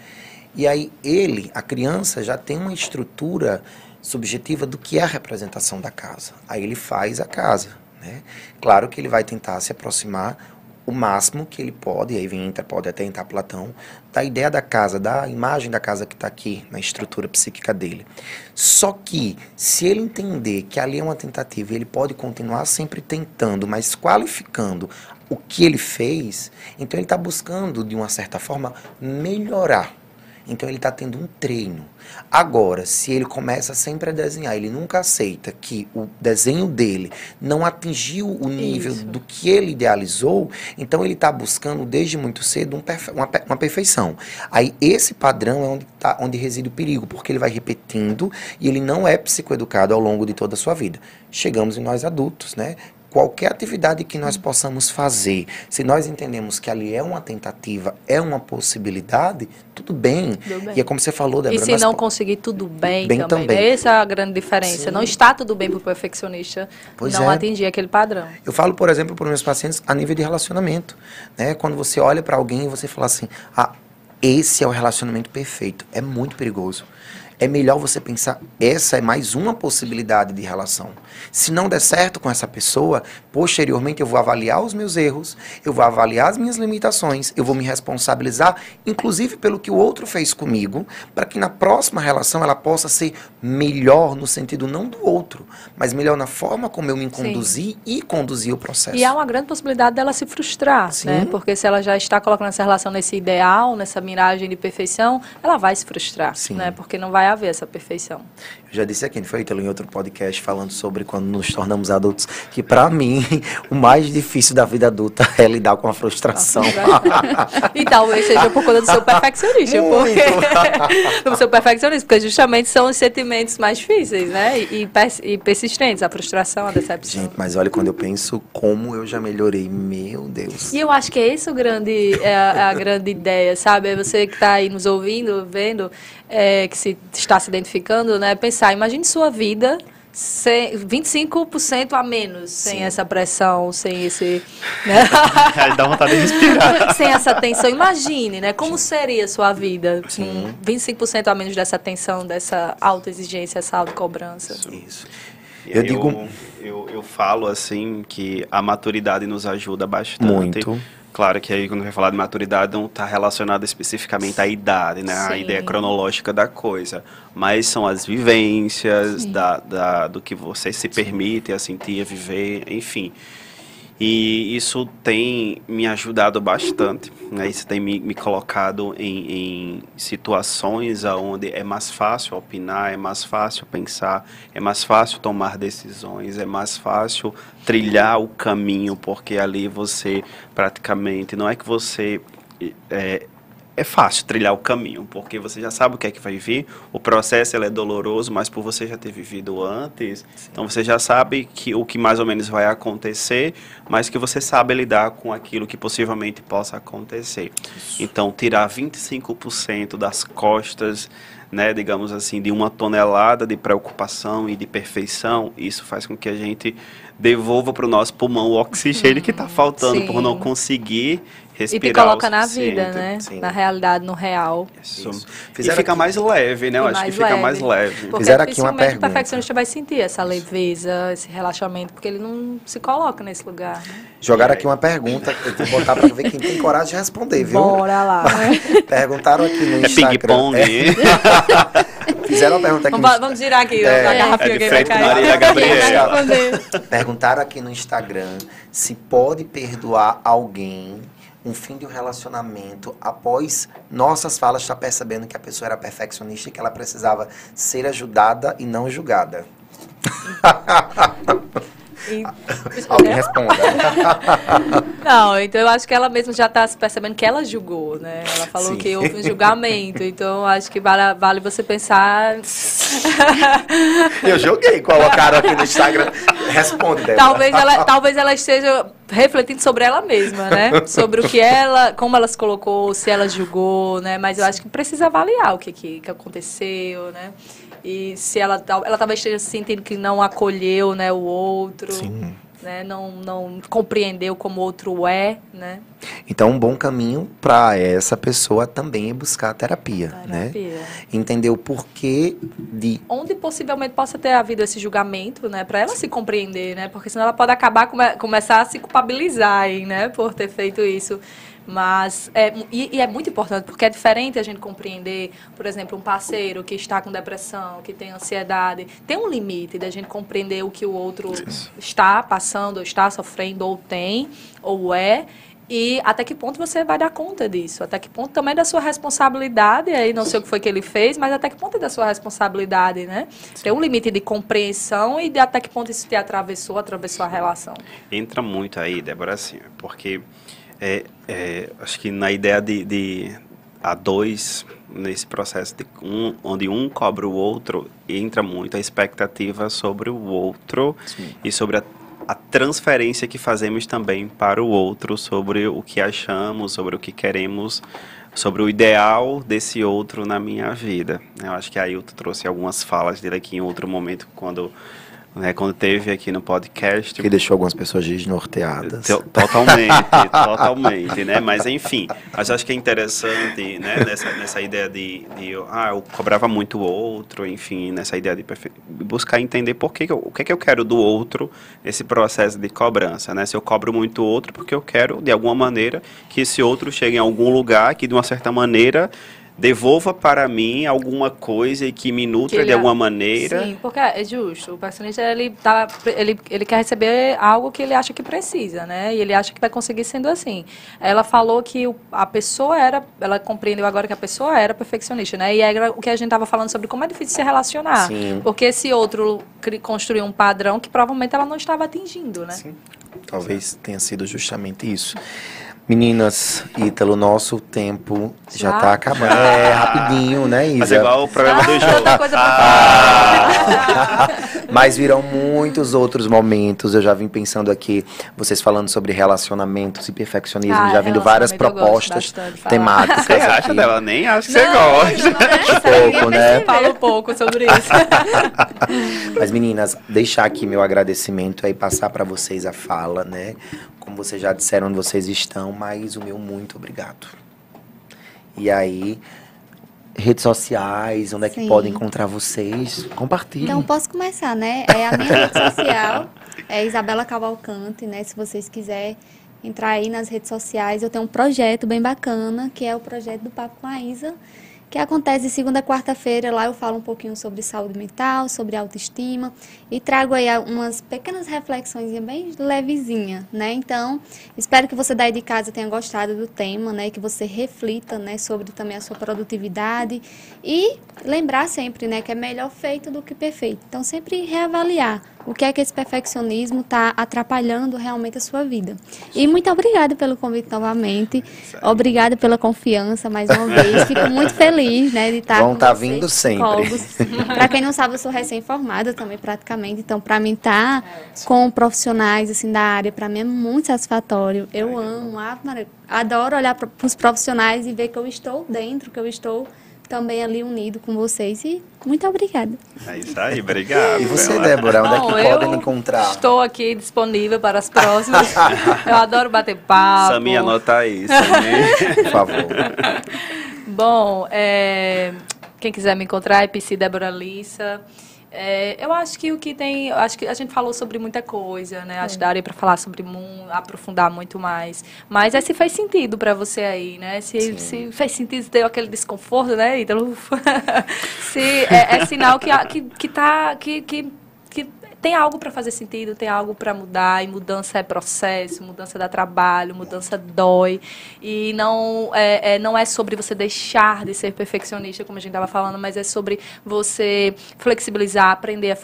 [SPEAKER 1] E aí ele, a criança, já tem uma estrutura subjetiva do que é a representação da casa. Aí ele faz a casa. Né? Claro que ele vai tentar se aproximar o máximo que ele pode, aí vem, pode até entrar Platão, da ideia da casa, da imagem da casa que está aqui na estrutura psíquica dele. Só que, se ele entender que ali é uma tentativa ele pode continuar sempre tentando, mas qualificando o que ele fez, então ele está buscando, de uma certa forma, melhorar. Então ele está tendo um treino. Agora, se ele começa sempre a desenhar, ele nunca aceita que o desenho dele não atingiu o nível
[SPEAKER 4] Isso.
[SPEAKER 1] do que ele idealizou, então ele está buscando desde muito cedo um perfe- uma, pe- uma perfeição. Aí esse padrão é onde, tá, onde reside o perigo, porque ele vai repetindo e ele não é psicoeducado ao longo de toda a sua vida. Chegamos em nós adultos, né? Qualquer atividade que nós possamos fazer, se nós entendemos que ali é uma tentativa, é uma possibilidade, tudo bem.
[SPEAKER 4] Tudo bem.
[SPEAKER 1] E é como você falou, Débora.
[SPEAKER 4] E se não conseguir tudo bem,
[SPEAKER 1] Bem
[SPEAKER 4] também.
[SPEAKER 1] também.
[SPEAKER 4] né? Essa é a grande diferença.
[SPEAKER 1] Sim.
[SPEAKER 4] Não está tudo bem para o perfeccionista
[SPEAKER 1] Pois
[SPEAKER 4] não
[SPEAKER 1] é.
[SPEAKER 4] atingir aquele padrão.
[SPEAKER 1] Eu falo, por exemplo, para meus pacientes a nível de relacionamento. Né? Quando você olha para alguém e você fala assim, ah, esse é o relacionamento perfeito. É muito perigoso. É melhor você pensar, essa é mais uma possibilidade de relação. Se não der certo com essa pessoa, posteriormente eu vou avaliar os meus erros, eu vou avaliar as minhas limitações, eu vou me responsabilizar, inclusive pelo que o outro fez comigo, para que na próxima relação ela possa ser melhor no sentido não do outro, mas melhor na forma como eu me conduzi e conduzir o processo.
[SPEAKER 4] E há uma grande possibilidade dela se frustrar,
[SPEAKER 1] Sim.
[SPEAKER 4] né? Porque se ela já está colocando essa relação nesse ideal, nessa miragem de perfeição, ela vai se frustrar,
[SPEAKER 1] Sim.
[SPEAKER 4] né? Porque não vai haver essa perfeição.
[SPEAKER 1] Eu já disse aqui, não foi, Ítalo, em outro podcast, falando sobre quando nos tornamos adultos, que para mim o mais difícil da vida adulta é lidar com a frustração.
[SPEAKER 4] e talvez seja por conta do seu perfeccionismo,
[SPEAKER 1] Muito.
[SPEAKER 4] porque do seu perfeccionismo, porque justamente são os sentimentos mais difíceis, né? E, e pers- persistentes, a frustração, a decepção.
[SPEAKER 1] Gente, mas olha, quando eu penso como eu já melhorei, meu Deus.
[SPEAKER 4] E eu acho que é isso o grande, é a, a grande ideia, sabe? É você que está aí nos ouvindo, vendo, é, que se está se identificando, né? Pensar, imagine sua vida sem, 25% a menos, sem
[SPEAKER 1] Sim.
[SPEAKER 4] essa pressão, sem esse... Né?
[SPEAKER 2] Aí dá vontade de respirar.
[SPEAKER 4] sem essa tensão. Imagine, né? Como seria a sua vida
[SPEAKER 1] Sim.
[SPEAKER 4] com 25% a menos dessa tensão, dessa autoexigência, essa autocobrança.
[SPEAKER 1] Isso.
[SPEAKER 2] Eu,
[SPEAKER 1] Eu digo-
[SPEAKER 2] eu, eu falo assim que a maturidade nos ajuda bastante.
[SPEAKER 1] Muito.
[SPEAKER 2] Claro que aí quando vai falar de maturidade não está relacionado especificamente à idade, né? A ideia cronológica da coisa. Mas são as vivências da, da, do que você se permite a sentir, a viver, enfim. E isso tem me ajudado bastante. Né? Isso tem me, me colocado em, em situações onde é mais fácil opinar, é mais fácil pensar, é mais fácil tomar decisões, é mais fácil trilhar o caminho, porque ali você praticamente não é que você é, é fácil trilhar o caminho, porque você já sabe o que é que vai vir. O processo é doloroso, mas por você já ter vivido antes, então você já sabe que o que mais ou menos vai acontecer, mas que você sabe lidar com aquilo que possivelmente possa acontecer. Então, tirar 25% das costas, né, digamos assim, de uma tonelada de preocupação e de perfeição, isso faz com que a gente devolva para o nosso pulmão o oxigênio que está faltando por não
[SPEAKER 4] Sim.
[SPEAKER 2] Conseguir
[SPEAKER 4] E
[SPEAKER 2] respirar
[SPEAKER 4] te coloca na vida, né?
[SPEAKER 1] sim.
[SPEAKER 4] Na realidade, no real.
[SPEAKER 2] Isso.
[SPEAKER 1] Isso.
[SPEAKER 2] E
[SPEAKER 1] Fizeram
[SPEAKER 2] fica
[SPEAKER 1] aqui-
[SPEAKER 2] mais leve, né? Eu
[SPEAKER 4] E
[SPEAKER 2] acho que
[SPEAKER 4] mais
[SPEAKER 2] fica
[SPEAKER 4] leve.
[SPEAKER 2] mais leve.
[SPEAKER 4] Porque
[SPEAKER 1] Fizeram aqui uma pergunta.
[SPEAKER 4] o perfeccionista vai sentir essa leveza, esse relaxamento, porque ele não se coloca nesse lugar. Né?
[SPEAKER 1] Jogaram aqui uma pergunta, eu vou botar para ver quem tem coragem de responder, viu?
[SPEAKER 4] Bora lá. né?
[SPEAKER 1] Perguntaram aqui no
[SPEAKER 2] É
[SPEAKER 1] Instagram.
[SPEAKER 2] ping-pong.
[SPEAKER 1] É, fizeram uma pergunta aqui
[SPEAKER 4] vamos,
[SPEAKER 1] no
[SPEAKER 4] vamos girar aqui
[SPEAKER 1] É.
[SPEAKER 4] a garrafinha
[SPEAKER 2] É
[SPEAKER 4] que vai cair.
[SPEAKER 1] Perguntaram aqui no Instagram se pode perdoar alguém um fim de um relacionamento após nossas falas estar percebendo que a pessoa era perfeccionista e que ela precisava ser ajudada e não julgada?
[SPEAKER 4] E-
[SPEAKER 1] Alguém responda.
[SPEAKER 4] Não, então eu acho que ela mesma já está se percebendo que ela julgou, né? Ela falou
[SPEAKER 1] Sim.
[SPEAKER 4] que houve um julgamento, então acho que vale, vale você pensar.
[SPEAKER 1] Eu joguei, colocaram aqui no Instagram. Responde, Débora.
[SPEAKER 4] talvez, ela, talvez ela esteja refletindo sobre ela mesma, né? Sobre o que ela, como ela se colocou, se ela julgou, né? Mas eu acho que precisa avaliar o que, que, que aconteceu, né? E se ela, ela talvez esteja sentindo que não acolheu, né, o outro,
[SPEAKER 1] Sim.
[SPEAKER 4] né? Não, não compreendeu como o outro é, né?
[SPEAKER 1] Então, um bom caminho para essa pessoa também é buscar a terapia, né?
[SPEAKER 4] Terapia.
[SPEAKER 1] Entender o porquê de
[SPEAKER 4] onde possivelmente possa ter havido esse julgamento, né, para ela se compreender, né, porque senão ela pode acabar come- começar a se culpabilizar, aí, né, por ter feito isso. Mas é, e, e é muito importante porque é diferente a gente compreender, por exemplo, um parceiro que está com depressão, que tem ansiedade, tem um limite da gente compreender o que o outro está passando, ou está sofrendo, ou tem, ou é. E até que ponto você vai dar conta disso? Até que ponto também é da sua responsabilidade, aí não sei o que foi que ele fez, mas até que ponto é da sua responsabilidade, né? Tem um limite de compreensão e de até que ponto isso te atravessou, atravessou a relação.
[SPEAKER 2] Entra muito aí, Débora, assim, porque é, é, acho que na ideia de, de a dois, nesse processo de um, onde um cobra o outro, entra muito a expectativa sobre o outro e sobre a, a transferência que fazemos também para o outro sobre o que achamos, sobre o que queremos, sobre o ideal desse outro na minha vida. Eu acho que a Ailton trouxe algumas falas dele aqui em outro momento, quando, né, quando teve aqui no podcast.
[SPEAKER 1] que deixou algumas pessoas desnorteadas.
[SPEAKER 2] To- Totalmente, totalmente, né? Mas enfim, mas acho que é interessante, né? Nessa, nessa ideia de, de ah, eu cobrava muito o outro, enfim, nessa ideia de buscar entender por que que eu- o que que eu quero do outro nesse processo de cobrança, né? Se eu cobro muito o outro porque eu quero de alguma maneira que esse outro chegue em algum lugar que de uma certa maneira devolva para mim alguma coisa e que me nutra
[SPEAKER 4] ele
[SPEAKER 2] de alguma maneira.
[SPEAKER 4] Sim, porque é justo. O personista ele, tá, ele, ele quer receber algo que ele acha que precisa, né? E ele acha que vai conseguir sendo assim. Ela falou que o- a pessoa era, ela compreendeu agora que a pessoa era perfeccionista, né? E era o que a gente estava falando sobre como é difícil se relacionar.
[SPEAKER 1] Sim.
[SPEAKER 4] Porque esse outro construiu um padrão que provavelmente ela não estava atingindo, né?
[SPEAKER 1] Sim. Talvez tenha sido justamente isso. Meninas, Ítalo, nosso tempo já,
[SPEAKER 4] Já?
[SPEAKER 1] tá acabando. É, rapidinho, né, Isa?
[SPEAKER 2] Mas é igual o programa do jogo.
[SPEAKER 4] tanta coisa pra
[SPEAKER 1] Ah. Mas virão muitos outros momentos. Eu já vim pensando aqui, vocês falando sobre relacionamentos e perfeccionismo,
[SPEAKER 4] Ah,
[SPEAKER 1] já vindo várias propostas temáticas
[SPEAKER 2] Você acha
[SPEAKER 1] aqui.
[SPEAKER 2] dela? Nem acho que você
[SPEAKER 4] Não,
[SPEAKER 2] gosta.
[SPEAKER 1] pouco, né?
[SPEAKER 4] Fala um pouco sobre isso.
[SPEAKER 1] Mas meninas, deixar aqui meu agradecimento aí passar para vocês a fala, né? Como vocês já disseram onde vocês estão, mas o meu muito obrigado. E aí, redes sociais, onde é que
[SPEAKER 3] Sim.
[SPEAKER 1] podem encontrar vocês? Compartilhem.
[SPEAKER 3] Então, posso começar, né? É a minha rede social, é Isabela Cavalcante, né? Se vocês quiserem entrar aí nas redes sociais, eu tenho um projeto bem bacana, que é o projeto do Papo com a Isa, que acontece segunda quarta-feira. Lá eu falo um pouquinho sobre saúde mental, sobre autoestima e trago aí umas pequenas reflexões bem levezinha, né? Então, espero que você daí de casa tenha gostado do tema, né? Que você reflita, né, sobre também a sua produtividade e lembrar sempre, né, que é melhor feito do que perfeito. Então, sempre reavaliar o que é que esse perfeccionismo está atrapalhando realmente a sua vida. E muito obrigada pelo convite novamente. Obrigada pela confiança mais uma vez. Fico muito feliz, né, de estar
[SPEAKER 1] Vão
[SPEAKER 3] com
[SPEAKER 1] tá vindo sempre.
[SPEAKER 3] Para quem não sabe, eu sou recém-formada também praticamente. Então, para mim estar com profissionais assim da área, para mim é muito satisfatório. Eu amo, adoro olhar para os profissionais e ver que eu estou dentro, que eu estou também ali unido com vocês. E muito obrigada.
[SPEAKER 2] É isso aí, obrigado.
[SPEAKER 1] E você. Débora, onde
[SPEAKER 4] Bom,
[SPEAKER 1] é que
[SPEAKER 4] eu
[SPEAKER 1] podem encontrar?
[SPEAKER 4] Estou aqui disponível para as próximas. Eu adoro bater papo.
[SPEAKER 2] Samir, anota aí. Samir.
[SPEAKER 1] Por favor.
[SPEAKER 4] Bom, é, quem quiser me encontrar é PC Débora Lissa. É, eu acho que o que tem. Acho que a gente falou sobre muita coisa, né? Acho que daria para falar sobre aprofundar muito mais. Mas é se fez sentido para você aí, né? Se, se fez sentido, se deu aquele desconforto, né, Ítalo? se é, é sinal que, que, que tá. Que, que tem algo para fazer sentido, tem algo para mudar, e mudança é processo, mudança dá trabalho, mudança dói. E não é, é não é sobre você deixar de ser perfeccionista, como a gente estava falando, mas é sobre você flexibilizar, aprender a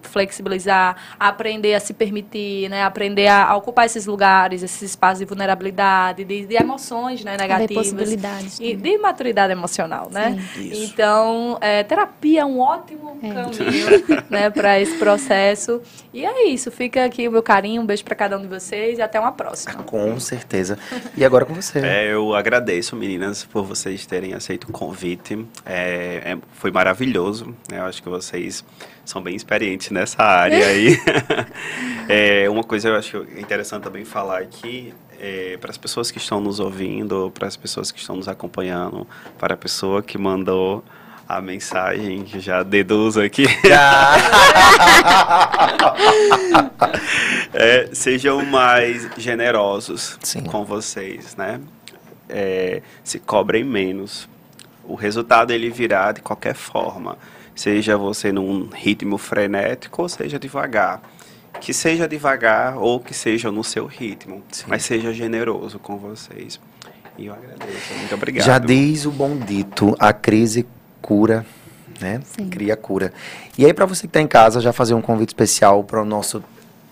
[SPEAKER 4] flexibilizar, aprender a se permitir, né? aprender a, ocupar esses lugares, esses espaços de vulnerabilidade, de, de emoções né? negativas.
[SPEAKER 3] possibilidades.
[SPEAKER 4] E de maturidade emocional, né? Então, é, terapia é um ótimo é. caminho né, para esse processo. E é isso. Fica aqui o meu carinho, um beijo para cada um de vocês e até uma próxima.
[SPEAKER 1] Com certeza. E agora com você.
[SPEAKER 2] É, eu agradeço, meninas, por vocês terem aceito o convite. É, é, foi maravilhoso. Né? Eu acho que vocês são bem experientes nessa área aí. é, uma coisa eu acho interessante também falar aqui é, para as pessoas que estão nos ouvindo, para as pessoas que estão nos acompanhando, para a pessoa que mandou a mensagem, que já deduzo aqui. é, sejam mais generosos Sim. com vocês, né? É, se cobrem menos. O resultado ele virá de qualquer forma, seja você num ritmo frenético ou seja devagar que seja devagar ou que seja no seu ritmo, Sim. mas seja generoso com vocês. E eu agradeço. Muito obrigado.
[SPEAKER 1] Já diz o bom dito, a crise cura, né? Sim. Cria cura. E aí, para você que está em casa, já fazer um convite especial para o nosso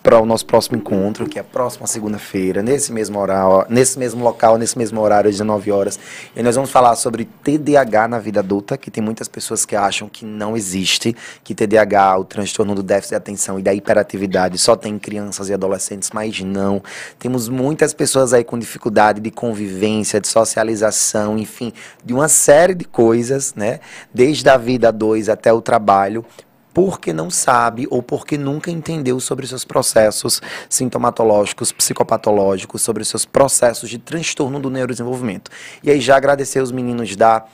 [SPEAKER 1] para o nosso próximo encontro, que é a próxima segunda-feira, nesse mesmo horário, nesse mesmo local, nesse mesmo horário, às 19 horas. E nós vamos falar sobre TDAH na vida adulta, que tem muitas pessoas que acham que não existe, que TDAH, o transtorno do déficit de atenção e da hiperatividade, só tem em crianças e adolescentes, mas não. Temos muitas pessoas aí com dificuldade de convivência, de socialização, enfim, de uma série de coisas, né? Desde a vida 2 até o trabalho, porque não sabe ou porque nunca entendeu sobre seus processos sintomatológicos, psicopatológicos, sobre seus processos de transtorno do neurodesenvolvimento. E aí já agradecer os meninos da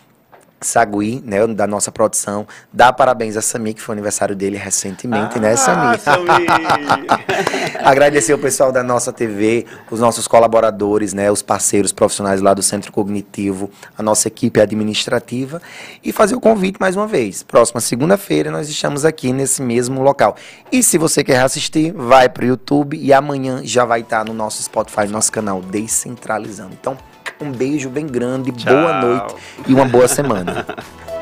[SPEAKER 1] Sagui, né, da nossa produção, dá parabéns a Sami, que foi o aniversário dele recentemente, né, ah, né, Sami? Agradecer o pessoal da nossa TV, os nossos colaboradores, né, os parceiros profissionais lá do Centro Cognitivo, a nossa equipe administrativa e fazer o convite mais uma vez. Próxima segunda-feira nós estamos aqui nesse mesmo local. E se você quer assistir, vai para o YouTube e amanhã já vai estar no nosso Spotify, no nosso canal Descentralizando. Então, um beijo bem grande, Tchau. boa noite e uma boa semana.